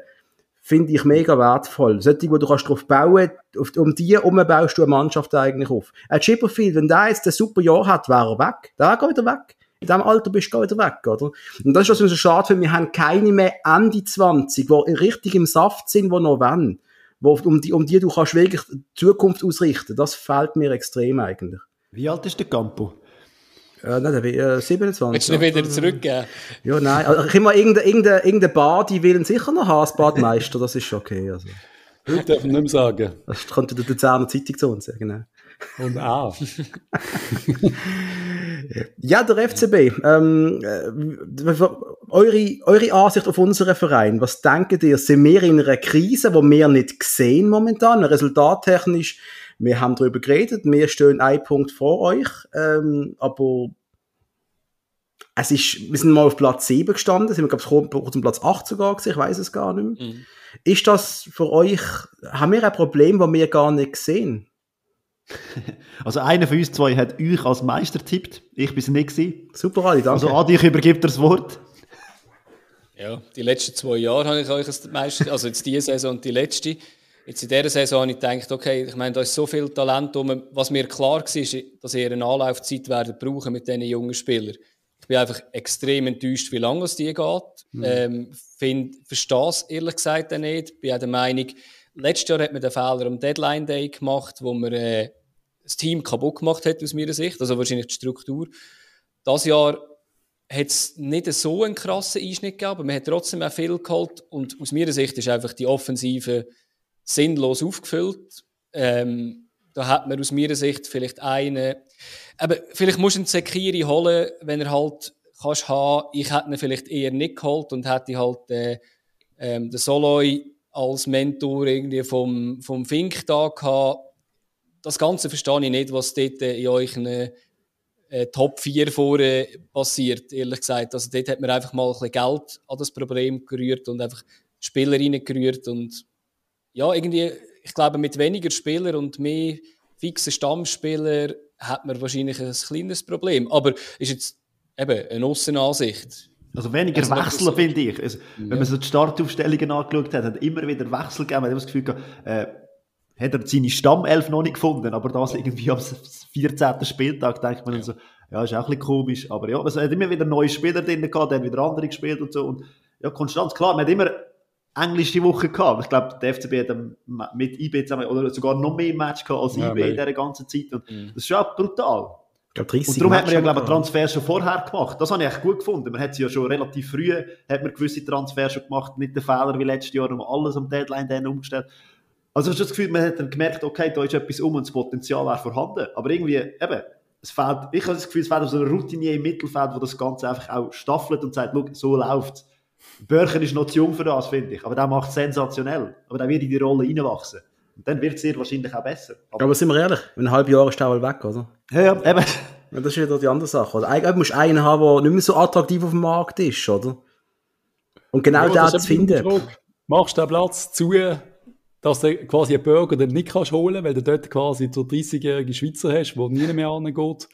finde ich mega wertvoll. Solche, wo du kannst drauf bauen, auf, um die herum baust du eine Mannschaft eigentlich auf. Ein Chipperfield, wenn der jetzt ein super Jahr hat, wäre er weg. Der geht wieder weg. In diesem Alter bist du wieder weg, oder? Und das ist, was mir so schade finde. Wir haben keine mehr Ende 20, die richtig im Saft sind, die noch wollen. Wo, um, die, um die du kannst wirklich Zukunft ausrichten. Das fehlt mir extrem eigentlich. Wie alt ist der Campo? Ja, nein, der äh, 27. Willst du nicht wieder zurückgeben? Ja, nein. Also, ich immer irgendeine, irgendeine, irgendeine Bar, die will sicher noch haben, als Badmeister, das ist okay. Also. Heute darf man nicht mehr sagen. Das könnte der Luzerner Zeitung zu uns sagen, genau. Und auch. ja, der FCB. Ähm, äh, eure, eure Ansicht auf unseren Verein, was denkt ihr? Sind wir in einer Krise, die wir nicht sehen momentan, resultattechnisch? Wir haben darüber geredet, wir stehen einen Punkt vor euch, ähm, aber es ist, wir sind mal auf Platz 7 gestanden, sind wir, glaube ich, kurz um Platz 8 sogar gewesen, ich weiß es gar nicht mehr. Mhm. Ist das für euch, haben wir ein Problem, das wir gar nicht sehen? Also einer von uns zwei hat euch als Meister tippt, ich bin es nicht gewesen. Super, Ali, danke. Also Adi, ich übergebe dir das Wort. Ja, die letzten zwei Jahre habe ich euch als Meister, also jetzt diese Saison und die letzte. Jetzt in dieser Saison habe ich gedacht, okay, ich meine, da ist so viel Talent um. Was mir klar war, ist, dass ihr eine Anlaufzeit werden brauchen mit diesen jungen Spielern. Ich bin einfach extrem enttäuscht, wie lange es die geht. Mhm. Ähm, verstehe es ehrlich gesagt nicht. Bin auch der Meinung, letztes Jahr hat man den Fehler am Deadline Day gemacht, wo man äh, das Team kaputt gemacht hat, aus meiner Sicht. Also wahrscheinlich die Struktur. Das Jahr hat es nicht so einen krassen Einschnitt gegeben, aber man hat trotzdem auch viel geholt. Und aus meiner Sicht ist einfach die Offensive sinnlos aufgefüllt. Ähm, da hat man aus meiner Sicht vielleicht einen, aber vielleicht muss einen Sekiri holen, wenn er halt kannst haben. Ich hätte ihn vielleicht eher nicht geholt und hätte halt äh, ähm, den Soloy als Mentor irgendwie vom, vom Fink da gehabt. Das Ganze verstehe ich nicht, was dort in euren äh, Top 4 vorne passiert, ehrlich gesagt. Also dort hat man einfach mal ein bisschen Geld an das Problem gerührt und einfach Spieler reingerührt und ja, irgendwie, ich glaube, mit weniger Spielern und mehr fixen Stammspieler hat man wahrscheinlich ein kleines Problem. Aber ist jetzt eben eine Aussenansicht. Also weniger also Wechsel, finde ich. Also, ja. Wenn man so die Startaufstellungen angeschaut hat, hat immer wieder Wechsel gegeben. Man hat das Gefühl gehabt, äh, hat er seine Stammelf noch nicht gefunden, aber das irgendwie am 14. Spieltag denkt man ja. so, ja, ist auch ein bisschen komisch, aber ja, es hat immer wieder neue Spieler drin gehabt, dann wieder andere gespielt und so und ja, Konstanz, klar, man hat immer englische Woche gehabt. Ich glaube, der FCB hat mit IB zusammen, oder sogar noch mehr Match gehabt als ja, IB in dieser ganzen Zeit. Und mhm. Das ist ja brutal. Ich glaub, 30 und darum hat man ja, glaube ich, Transfers schon vorher gemacht. Das habe ich echt gut gefunden. Man hat sie ja schon relativ früh, hat man gewisse Transfers schon gemacht, nicht den Fehler wie letztes Jahr, um alles am Deadline dann umgestellt. Also ich habe das Gefühl, man hat dann gemerkt, okay, da ist etwas um und das Potenzial wäre vorhanden. Aber irgendwie, eben, es fehlt, ich habe das Gefühl, es fehlt so eine Routinier im Mittelfeld, wo das Ganze einfach auch staffelt und sagt, so läuft es. Börcher ist noch zu jung für das, finde ich. Aber der macht es sensationell. Aber der wird in die Rolle reinwachsen. Und dann wird es dir wahrscheinlich auch besser. Aber, aber sind wir ehrlich, in einem halben Jahr ist der wohl weg, oder? Ja, ja, eben. Ja, das ist wieder die andere Sache. Oder? Eigentlich musst du einen haben, der nicht mehr so attraktiv auf dem Markt ist, oder? Und genau ja, das zu finden. Machst du den Platz zu, dass du quasi einen Burger dann nicht kannst holen, weil du dort quasi so 30-jährige Schweizer hast, der nie mehr angeht.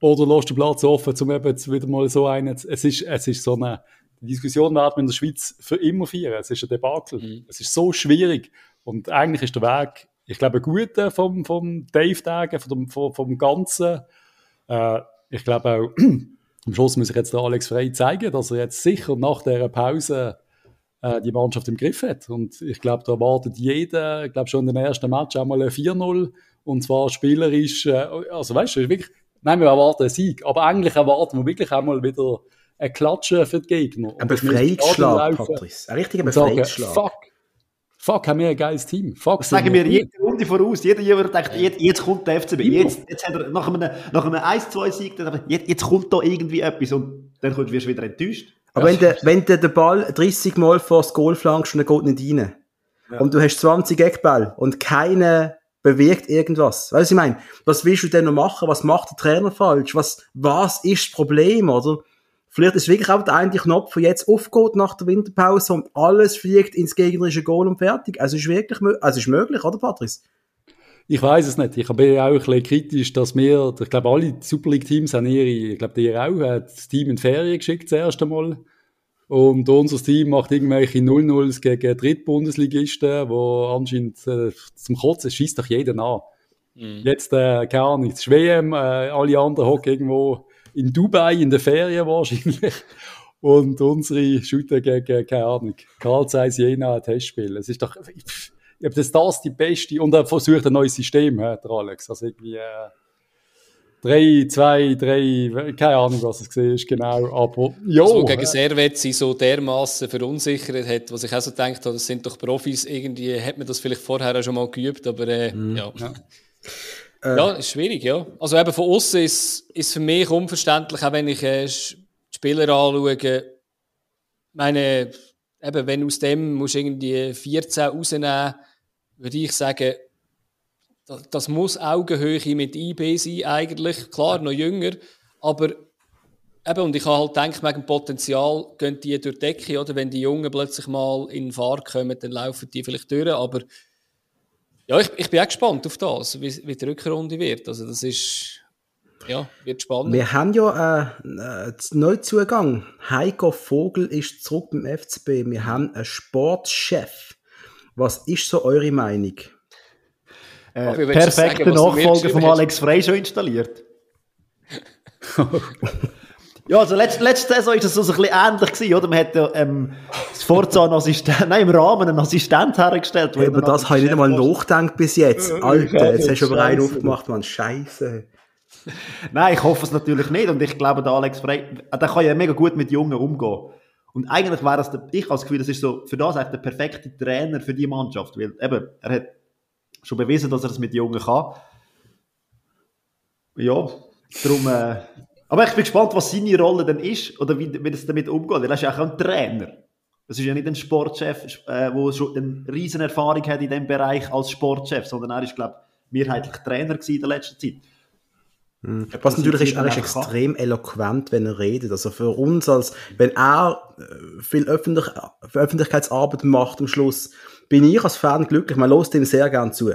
Oder lässt du den Platz offen, um eben wieder mal so einen, es ist, es ist so eine, die Diskussion werden wir in der Schweiz für immer führen. Es ist ein Debakel. Mhm. Es ist so schwierig. Und eigentlich ist der Weg, ich glaube, ein guter vom, vom Dave Dagen, vom, vom, vom Ganzen. Äh, ich glaube auch, am Schluss muss ich jetzt der Alex Frey zeigen, dass er jetzt sicher nach dieser Pause äh, die Mannschaft im Griff hat. Und ich glaube, da erwartet jeder, ich glaube schon in den ersten Match einmal ein 4-0. Und zwar spielerisch, äh, also weißt du, wirklich, nein, wir erwarten einen Sieg. Aber eigentlich erwarten wir wirklich einmal wieder ein Klatschen für die Gegner. Ein Befreiungsschlag, Patrice. Ein richtiger Befreiungsschlag. Fuck, fuck, haben wir ein geiles Team. Fuck, das sagen wir jede Runde voraus. Jeder Jünger denkt, jetzt, jetzt kommt der FCB. Jetzt, jetzt hat er nach einem, nach einem 1-2-Sieg, jetzt, jetzt kommt da irgendwie etwas und dann wirst du wieder enttäuscht. Aber ja. wenn, der, wenn der den Ball 30 Mal vor das Goal flankst und er geht nicht rein ja. und du hast 20 Eckball und keine bewegt irgendwas. Weißt du, was ich meine? Was willst du denn noch machen? Was macht der Trainer falsch? Was, was ist das Problem, oder? Vielleicht ist wirklich auch der eine Knopf, der jetzt aufgeht nach der Winterpause und alles fliegt ins gegnerische Goal und fertig. Also ist wirklich, also ist möglich, oder Patrice? Ich weiß es nicht. Ich bin auch ein bisschen kritisch, dass wir, ich glaube, alle Super League-Teams haben ihre, ich glaube, die auch, hat das Team in Ferien geschickt, das erste Mal. Und unser Team macht irgendwelche 0-0s gegen Drittbundesligisten, wo anscheinend äh, zum Kotzen schießt doch jeden an. Mhm. Jetzt, äh, keine Ahnung, das WM, äh, alle anderen hocken irgendwo in Dubai in der Ferien wahrscheinlich. Und unsere Shooter gegen, keine Ahnung, Karl Zeiss Jena ein Testspiel. Es ist doch, ob das das die beste, und er versucht ein neues System, der Alex. Also irgendwie, äh, drei, zwei, drei, keine Ahnung, was es gesehen ist, genau, aber, jo. So gegen Servetzi so dermaßen verunsichert hat, was ich auch so gedacht habe, das sind doch Profis, irgendwie hat man das vielleicht vorher auch schon mal geübt, aber, äh, mhm. ja. ja. Äh, ja, ist schwierig, ja. Also eben von außen ist es für mich unverständlich, auch wenn ich äh, Spieler anschaue. Meine, eben, wenn aus dem musst irgendwie 14 rausnehmen, würde ich sagen, das, das muss Augenhöhe mit IB sein eigentlich. Klar, noch jünger, aber eben, und ich habe halt gedacht, wegen dem Potenzial gehen die durch die Decke, oder? Wenn die Jungen plötzlich mal in Fahrt kommen, dann laufen die vielleicht durch, aber ja, ich, ich bin auch gespannt auf das, wie, wie die Rückrunde wird. Also das ist, ja, wird spannend. Wir haben ja äh, einen Neuzugang. Heiko Vogel ist zurück beim FCB. Wir haben einen Sportchef. Was ist so eure Meinung? Äh, perfekte Nachfolger von Alex Frey schon installiert. Ja, also letzte, letzte Saison war das so ein bisschen ähnlich gewesen, oder? Man hat ja, ähm, das Forza einen Assistent, nein, im Rahmen einen Assistent hergestellt. Ja, aber das habe ich nicht einmal nachgedacht bis jetzt. Alter, jetzt hast du aber einen aufgemacht, man. Scheiße. Nein, ich hoffe es natürlich nicht. Und ich glaube, der Alex Frey, der kann ja mega gut mit Jungen umgehen. Und eigentlich wäre das, der, ich habe das Gefühl, das ist so für das eigentlich der perfekte Trainer für die Mannschaft. Weil eben, er hat schon bewiesen, dass er das mit Jungen kann. Ja, darum. Äh, aber ich bin gespannt, was seine Rolle dann ist oder wie, wie das damit umgeht. Weil er ist ja auch ein Trainer. Das ist ja nicht ein Sportchef, der äh, schon eine riesen Erfahrung hat in diesem Bereich als Sportchef, sondern er ist, glaube ich, mehrheitlich Trainer in der letzten Zeit. Mhm. Was natürlich ist, er ist extrem eloquent, wenn er redet. Also für uns als, wenn er äh, viel Öffentlich Öffentlichkeitsarbeit macht am Schluss, bin ich als Fan glücklich. Man lässt ihm sehr gern zu.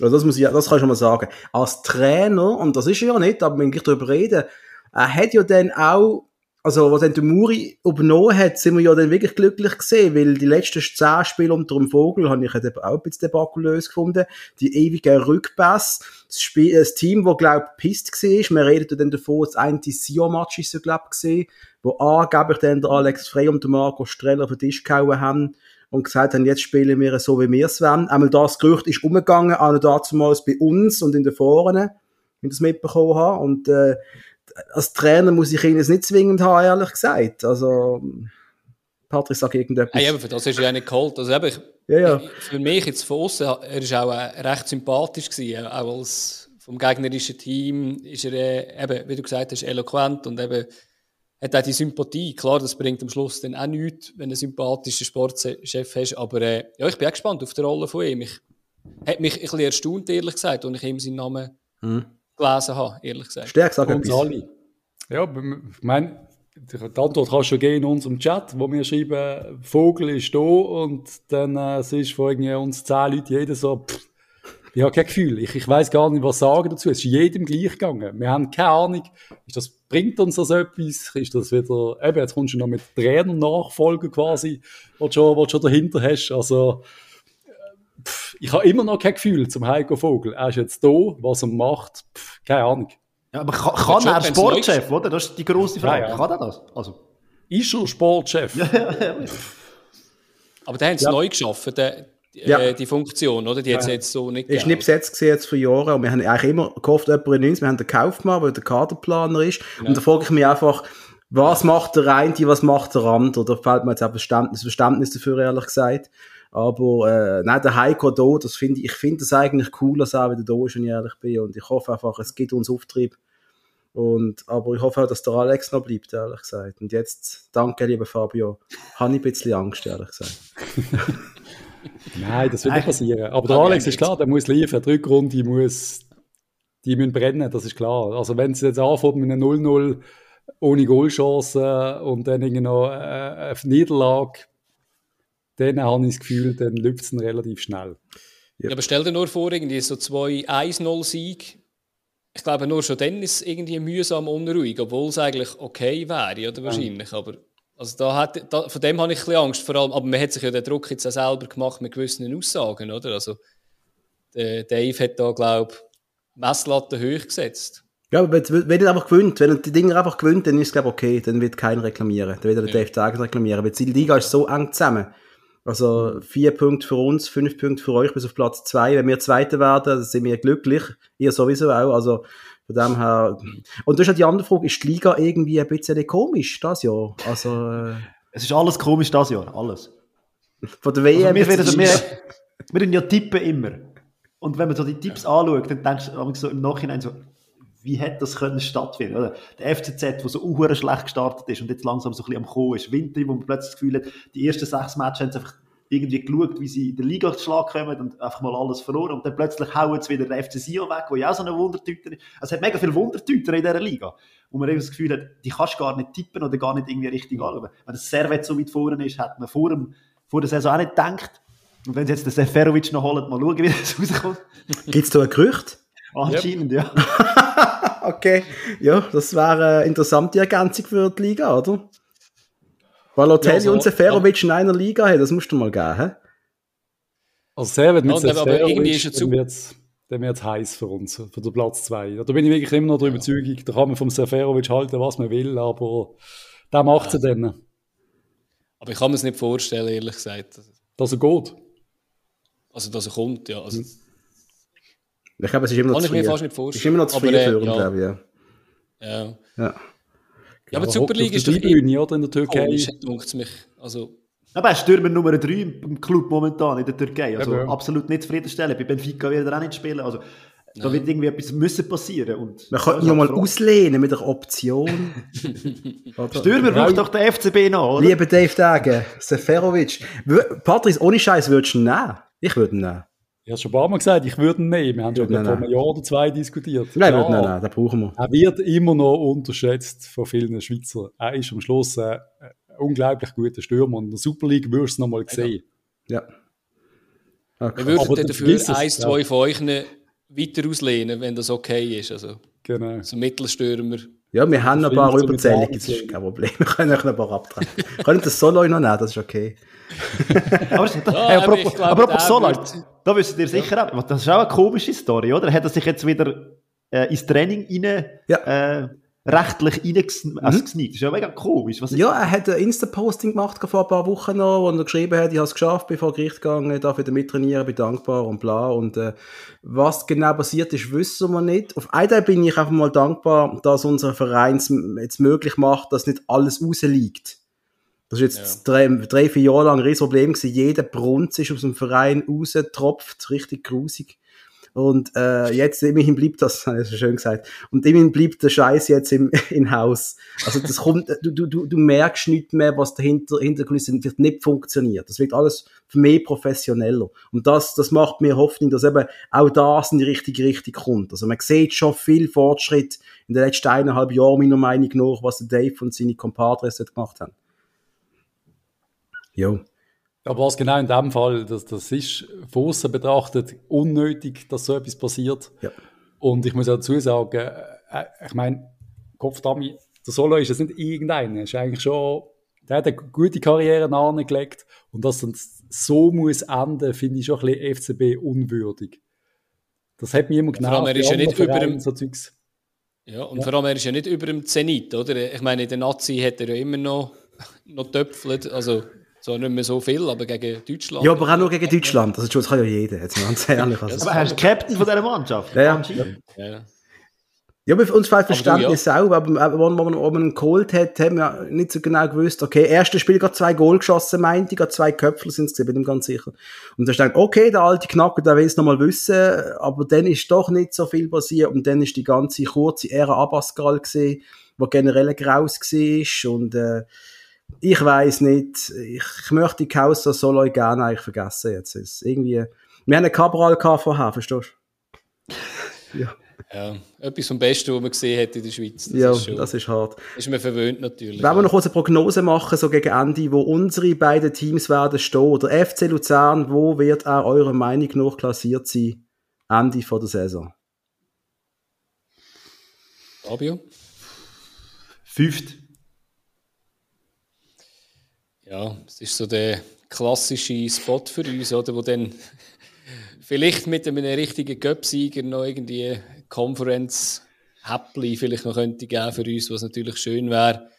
Also das muss ich, das kann ich schon mal sagen. Als Trainer, und das ist er ja nicht, aber wenn ich darüber rede, er hat ja dann auch also was dann der Muri übernommen hat, sind wir ja dann wirklich glücklich gesehen, weil die letzten zehn Spiele unter dem Vogel habe ich auch ein bisschen debakulös gefunden. Die ewigen Rückpass, das, Spiel, das Team, wo glaube ich pisst war, wir reden dann davon, das eine Sio-Match ist glaube ich wo angeblich dann der Alex Frey und der Marco Streller auf den Tisch gehauen haben und gesagt haben, jetzt spielen wir so, wie wir es wollen. Einmal das Gerücht ist umgegangen, auch noch damals bei uns und in den Foren, wenn ich das mitbekommen habe. Und äh, als Trainer muss ich ihn jetzt nicht zwingend haben, ehrlich gesagt. Also, Patrick sagt irgendetwas. Hey, aber für das ist ja nicht geholt. Also, eben, ich, ja, ja. Für mich jetzt von außen, er war auch äh, recht sympathisch gewesen, auch als vom gegnerischen Team ist er äh, eben, wie du gesagt hast, eloquent und eben hat auch die Sympathie. Klar, das bringt am Schluss dann auch nichts, wenn du einen sympathischen Sportchef hast, aber äh, ja, ich bin auch gespannt auf die Rolle von ihm. Ich hat mich ein bisschen erstaunt, ehrlich gesagt, und ich ihm seinen Namen hm gelesen habe, ehrlich gesagt. Stärk, sag uns alle. Ja, ich meine, die Antwort kannst du gehen in unserem Chat, wo wir schreiben, Vogel ist da und dann äh, es ist von irgendwie uns zehn Leuten jeder so, pff, ich habe kein Gefühl, ich, ich weiß gar nicht, was sagen dazu. Es ist jedem gleich gegangen. Wir haben keine Ahnung, ist das, bringt uns das etwas? Ist das wieder, eben, jetzt kommst du noch mit Trainer nachfolgen quasi, was du schon, was du schon dahinter hast. Also, ich habe immer noch kein Gefühl zum Heiko Vogel. Er ist jetzt da, was er macht, pff, keine Ahnung. Ja, aber kann, kann er Sportchef, oder? Das ist die grosse Frage. Ja, ja. Kann er das? Also. Ist er Sportchef? ja, ja, ja. Aber der haben es neu geschaffen, der, ja. Äh, die Funktion, oder? Die hat es jetzt so nicht Ist nicht besetzt gesehen jetzt vor Jahren. Und wir haben eigentlich immer gehofft, jemand in uns. Wir haben den Kaufmann, der der Kaderplaner ist. Ja. Und da frage ich mich einfach, was macht der eine, was macht der andere? Da fällt mir jetzt auch Verständnis, Verständnis dafür, ehrlich gesagt. Aber äh, nein, der Heiko da, das finde ich, ich finde das eigentlich cool, dass er wieder da ist, wenn ich ehrlich bin. Und ich hoffe einfach, es gibt uns Auftrieb. Und, aber ich hoffe auch, dass der Alex noch bleibt, ehrlich gesagt. Und jetzt, danke, lieber Fabio, habe ich ein bisschen Angst, ehrlich gesagt. Nein, das wird nicht passieren. Aber der Alex ist klar, der muss liefern. Die Rückrunde muss, die müssen brennen, das ist klar. Also wenn es jetzt anfängt mit einem 0-0 ohne Goalchance und dann irgendwie noch äh, eine Niederlage, dann habe ich das Gefühl, dann läuft es relativ schnell. Ja. aber stell dir nur vor, irgendwie so zwei 1-0-Sieg. Ich glaube, nur schon dann ist es irgendwie mühsam unruhig, obwohl es eigentlich okay wäre, oder wahrscheinlich. Ja. Aber also da hat, da, von dem habe ich ein bisschen Angst, vor allem, aber man hat sich ja den Druck jetzt auch selber gemacht mit gewissen Aussagen, oder? Also der Dave hat da, glaube ich, Messlatte hoch gesetzt. Ja, aber wenn, er einfach gewinnt, wenn er die Dinge einfach gewinnt, dann ist es, glaube ich, okay, dann wird keiner reklamieren. Dann wird der ja. Dave Dagen reklamieren, weil die Liga ist so eng zusammen. Also vier Punkte für uns, fünf Punkte für euch bis auf Platz zwei. Wenn wir Zweite werden, sind wir glücklich. Ihr sowieso auch. Also von dem her. Und das ist halt die andere Frage, ist die Liga irgendwie ein bisschen komisch das Jahr? Also, äh, es ist alles komisch das Jahr, alles. Von der WM. Also wir, werden, wir, wir ja tippen immer. Und wenn man so die Tipps anschaut, dann denkst du so im Nachhinein so, wie hätte das können stattfinden oder? Der FCZ, der so unhöher schlecht gestartet ist und jetzt langsam so ein bisschen am Kommen ist. Winter, wo man plötzlich das Gefühl hat, die ersten sechs Matches haben sie einfach irgendwie geschaut, wie sie in der Liga zu Schlag kommen und einfach mal alles verloren. Und dann plötzlich hauen sie wieder den FC Sion weg, wo ja auch so ein Wundertüter ist. Also es hat mega viele Wundertüter in dieser Liga, wo man eben das Gefühl hat, die kannst du gar nicht tippen oder gar nicht irgendwie richtig anschauen. Wenn das Servet so weit vorne ist, hat man vor, dem, vor der Saison auch nicht gedacht. Und wenn sie jetzt den Seferovic noch holen, mal schauen, wie das rauskommt. Gibt es da ein Gerücht? Anscheinend, ja. okay, ja, das wäre eine interessante Ergänzung für die Liga, oder? Balotelli ja, also, und Seferovic ja. in einer Liga, hey, das musst du mal geben, hä? Also Servet mit ja, Seferovic, dann wird's, dann wird's heiß für uns, für den Platz 2. Da bin ich wirklich immer noch der ja. Überzeugung, da kann man vom Seferovic halten, was man will, aber der macht ja. dann. Aber ich kann mir es nicht vorstellen, ehrlich gesagt. Dass er geht? Also, dass er kommt, ja. Also, Ich glaube, es ist immer noch Kann zu ich mir früh. fast nicht Es vorstellen. ist immer noch zu Aber, früh äh, für ja. glaube ich. Ja. Ja. Ja. Ja, aber Er die hockt Super League auf ist doch Tribüne, oder, in der Türkei. komisch, dunkt mich. Also, Aber er ist Stürmer Nummer 3 im Club momentan in der Türkei. Also Eben. absolut nicht zufriedenstellend. Bei Benfica wird er auch nicht spielen. Also da wird irgendwie etwas müssen passieren. Und Man könnte ihn Ja, ja mal froh. auslehnen mit der Option. Stürmer braucht doch der FCB noch, oder? Lieber Dave Dage, Seferovic. Patrice, ohne Scheiß würdest du ihn nehmen? Ich würde ihn nehmen. Ich habe schon ein paar Mal gesagt, ich würde ihn nehmen. Wir haben schon vor einem. Jahr oder zwei diskutiert. Nein, Ja, ihn nehmen, den brauchen wir. Er wird immer noch unterschätzt von vielen Schweizer. Er ist am Schluss ein unglaublich guter Stürmer und in der Super League wirst du noch mal sehen. Ja. Ah, wir krass. würden Aber dann du dafür eins, ja. zwei von euch weiter auslehnen, wenn das okay ist. Also, Genau. so Mittelstürmer. Ja, wir haben noch ein paar Überzählungen, das ist kein Problem. Wir können euch noch ein paar abtragen. Wir können das Solo noch nehmen, das ist okay. Aber, Ja, hey, apropos, glaube, apropos wird- da wisst ihr sicher auch, das ist auch eine komische Story, oder? Hat er sich jetzt wieder äh, ins Training rein, Ja. äh, rechtlich reingesneakt? Also gesneakt. Das ist ja mega komisch. Was Ja, er hat ein Insta-Posting gemacht vor ein paar Wochen noch, wo er geschrieben hat, ich habe es geschafft, bin vor Gericht gegangen, darf wieder mittrainieren, bin dankbar und bla. Und äh, was genau passiert ist, wissen wir nicht. Auf einen Teil bin ich einfach mal dankbar, dass unser Verein es jetzt möglich macht, dass nicht alles rausliegt. Das ist jetzt drei, drei, vier Jahre lang ein riesen Problem gewesen. Jeder Brunz ist aus dem Verein rausgetropft, richtig grusig. Und äh, jetzt immerhin blieb das, das ist schön gesagt, und immerhin blieb der Scheiß jetzt im in Haus. Also das kommt, du, du, du, du merkst nicht mehr, was dahinter hinter Kulissen wird nicht funktioniert. Das wird alles mehr professioneller. Und das, das macht mir Hoffnung, dass eben auch das in die richtige Richtung kommt. Also man sieht schon viel Fortschritt in den letzten eineinhalb Jahren, meiner Meinung nach, was der Dave und seine Compadres dort gemacht haben. Jo. Aber was genau in dem Fall, das, das ist von außen betrachtet unnötig, dass so etwas passiert. Ja. Und ich muss auch dazu sagen, äh, ich meine, Kopfdami, der Solo ist jetzt nicht irgendeiner, er ist eigentlich schon, der hat eine gute Karriere angelegt und dass es so muss enden, finde ich schon ein bisschen FCB unwürdig. Das hat mich immer genau allem, er ist ja nicht über dem- so Zeugs. Ja, und vor allem, er ist ja nicht über dem Zenit, oder? Ich meine, in der Nazi hat er ja immer noch, noch töpfelt, also zwar nicht mehr so viel, aber gegen Deutschland. Ja, aber auch nur gegen Deutschland. Also, das kann ja jeder, jetzt mal ganz ehrlich. Also. Aber er ist Captain von dieser Mannschaft. Ja, ja. Ja. Ja, aber für uns fehlt du, Verständnis auch, aber aber wenn man, wenn man ihn geholt hat, haben wir nicht so genau gewusst, okay, erstes Spiel gerade zwei Goal geschossen, meinte ich, gerade zwei Köpfe sind es, bin ich ganz sicher. Und da stand, okay, der alte Knacker, der will es nochmal wissen, aber dann ist doch nicht so viel passiert und dann ist die ganze kurze Ära Abascal gesehen, wo generell Graus war und äh, ich weiß nicht, ich, ich möchte die Causa Solo gerne eigentlich vergessen jetzt. Es ist irgendwie, wir haben einen Cabral gehabt vorher, verstehst du? ja. ja, etwas vom Besten, was man gesehen hat in der Schweiz. Das ja, ist schon, das ist hart. ist man verwöhnt natürlich. Wenn wir noch kurz eine Prognose machen, so gegen Ende, wo unsere beiden Teams werden stehen, oder FC Luzern, wo wird er eurer Meinung nach klassiert sein, Ende von der Saison? Fabio? Fünft. Ja, es ist so der klassische Spot für uns, oder? Wo dann vielleicht mit einem richtigen Cup-Sieger noch irgendwie Conference Häppli vielleicht noch könnte geben für uns, was natürlich schön wäre.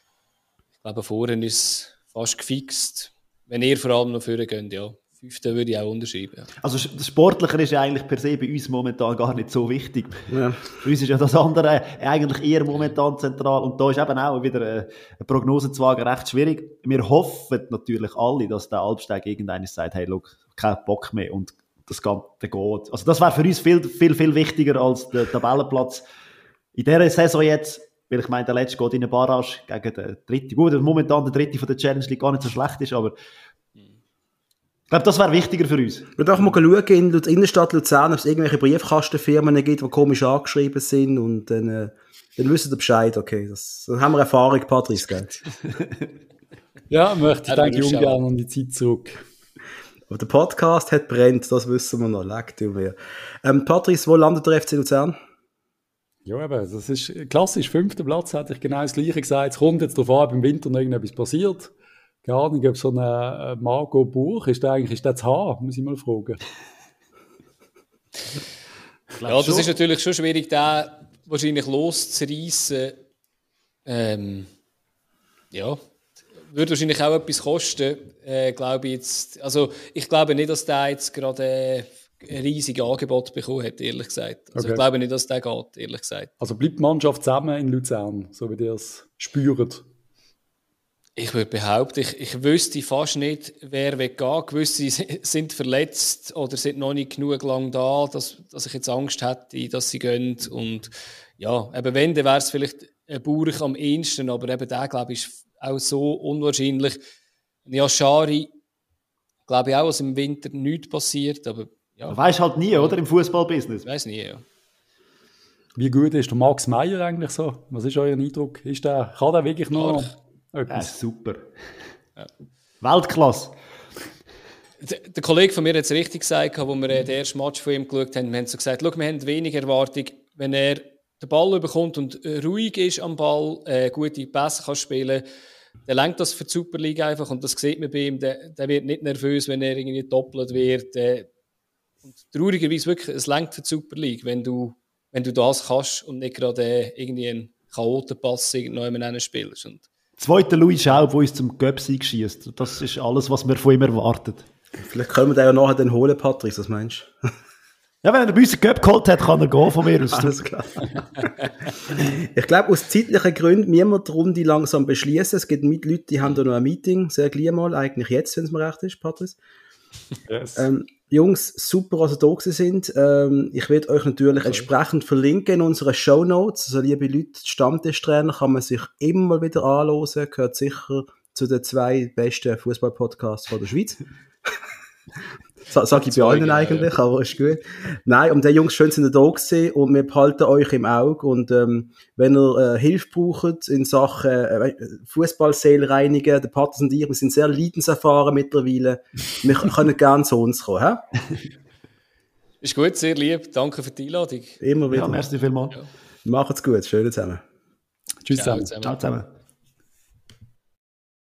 Ich glaube, vorhin ist fast gefixt. Wenn ihr vor allem noch vorher geht, ja. Fünfte würde ich auch unterschreiben. Ja. Also das Sportliche ist ja eigentlich per se bei uns momentan gar nicht so wichtig. Ja. Für uns ist ja das andere eigentlich eher momentan zentral und da ist eben auch wieder äh, eine Prognose zu wagen recht schwierig. Wir hoffen natürlich alle, dass der Albsteg irgendeines sagt, hey, look, kein Bock mehr und das Ganze geht. Also das wäre für uns viel, viel, viel wichtiger als der Tabellenplatz in dieser Saison jetzt, weil ich meine, der letzte geht in eine Barrage gegen den dritten. Gut, dass momentan der dritte von der Challenge League gar nicht so schlecht ist, aber glaube, das wäre wichtiger für uns. Ich würde auch mal schauen, in der Innenstadt Luzern, ob es irgendwelche Briefkastenfirmen gibt, die komisch angeschrieben sind und dann, äh, dann wissen sie Bescheid, okay. Das, dann haben wir Erfahrung, Patrice, gell? Ja, möchte ich Ja, denke ich wir ungern an die Zeit zurück. Aber der Podcast hat brennt, das wissen wir noch. Leck du mir. Ähm, Patrice, wo landet der FC Luzern? Ja, eben, das ist klassisch. Fünfter Platz hätte ich genau das Gleiche gesagt. Es kommt jetzt darauf an, ob im Winter noch irgendetwas passiert. Keine Ahnung, ob so ein äh, Margot Buch, ist der eigentlich, ist der zu haben? Muss ich mal fragen. Ja, das ist natürlich schon schwierig, da wahrscheinlich loszureissen. Ähm, ja, würde wahrscheinlich auch etwas kosten, äh, glaube ich jetzt. Also ich glaube nicht, dass der jetzt gerade äh, ein riesiges Angebot bekommen hat, ehrlich gesagt. Also Okay. ich glaube nicht, dass der geht, ehrlich gesagt. Also bleibt die Mannschaft zusammen in Luzern, so wie ihr es spürt. Ich würde behaupten, ich, ich wüsste fast nicht, wer weggeht. Gewisse sind verletzt oder sind noch nicht genug lang da, dass, dass ich jetzt Angst hätte, dass sie gehen. Und ja, eben wenn, dann wäre es vielleicht ein Burch am ehesten, aber eben der, glaube ich, ist auch so unwahrscheinlich. Ja, Schari, glaube ich auch, dass im Winter nichts passiert, aber ja, Man weiß halt nie, oder? Im Fußballbusiness. ich weiß nie. Ja. Wie gut ist der Max Meyer eigentlich so? Was ist euer Eindruck? Ist der, kann der wirklich noch Stark. Ja, etwas? super. Weltklasse. Der, Kollege von mir hat es richtig gesagt, als wir äh, den ersten Match von ihm geschaut haben. Wir haben so gesagt, wir haben wenig Erwartung, wenn er den Ball bekommt und äh, ruhig ist am Ball, äh, gute Pässe kann spielen, dann lenkt das für die Super League einfach und das sieht man bei ihm, der, der wird nicht nervös, wenn er irgendwie doppelt wird. Äh, und traurigerweise wirklich, es lenkt für die Super League, wenn du, wenn du das kannst und nicht gerade äh, irgendwie einen Chaotenpass irgendjemand spielst. Und Zweiter Louis Schaub, der uns zum Göpsieg schießt. Das ist alles, was wir von ihm erwarten. Vielleicht können wir den ja nachher dann holen, Patrick, was meinst du? Ja, wenn er bei uns einen Göpp geholt hat, kann er gehen von mir aus. Alles klar. ich glaube, aus zeitlichen Gründen müssen wir die Runde langsam beschließen. Es gibt mit Leute, die haben da noch ein Meeting, sehr gleich mal, eigentlich jetzt, wenn es mir recht ist, Patrice. Yes. Ähm, Jungs, super, dass ihr da sind. Ähm, ich werde euch natürlich entsprechend verlinken in unseren Show Notes. Also, liebe Leute, die Stammtischtrainer kann man sich immer wieder anhören. Gehört sicher zu den zwei besten Fußball-Podcasts von der Schweiz. Sa- Sag ich bei allen eigentlich, aber ist gut. Nein, und der Jungs, schön sind ihr da gewesen und wir behalten euch im Auge und ähm, wenn ihr äh, Hilfe braucht in Sachen äh, Fußballseele reinigen, der Patrick und ich, wir sind sehr leidenserfahren mittlerweile, wir können gerne zu uns kommen, hä? ist gut, sehr lieb. Danke für die Einladung. immer wieder. Ja, merci vielmals. Macht's gut, schön zusammen. Tschüss Ciao zusammen. zusammen. Ciao zusammen.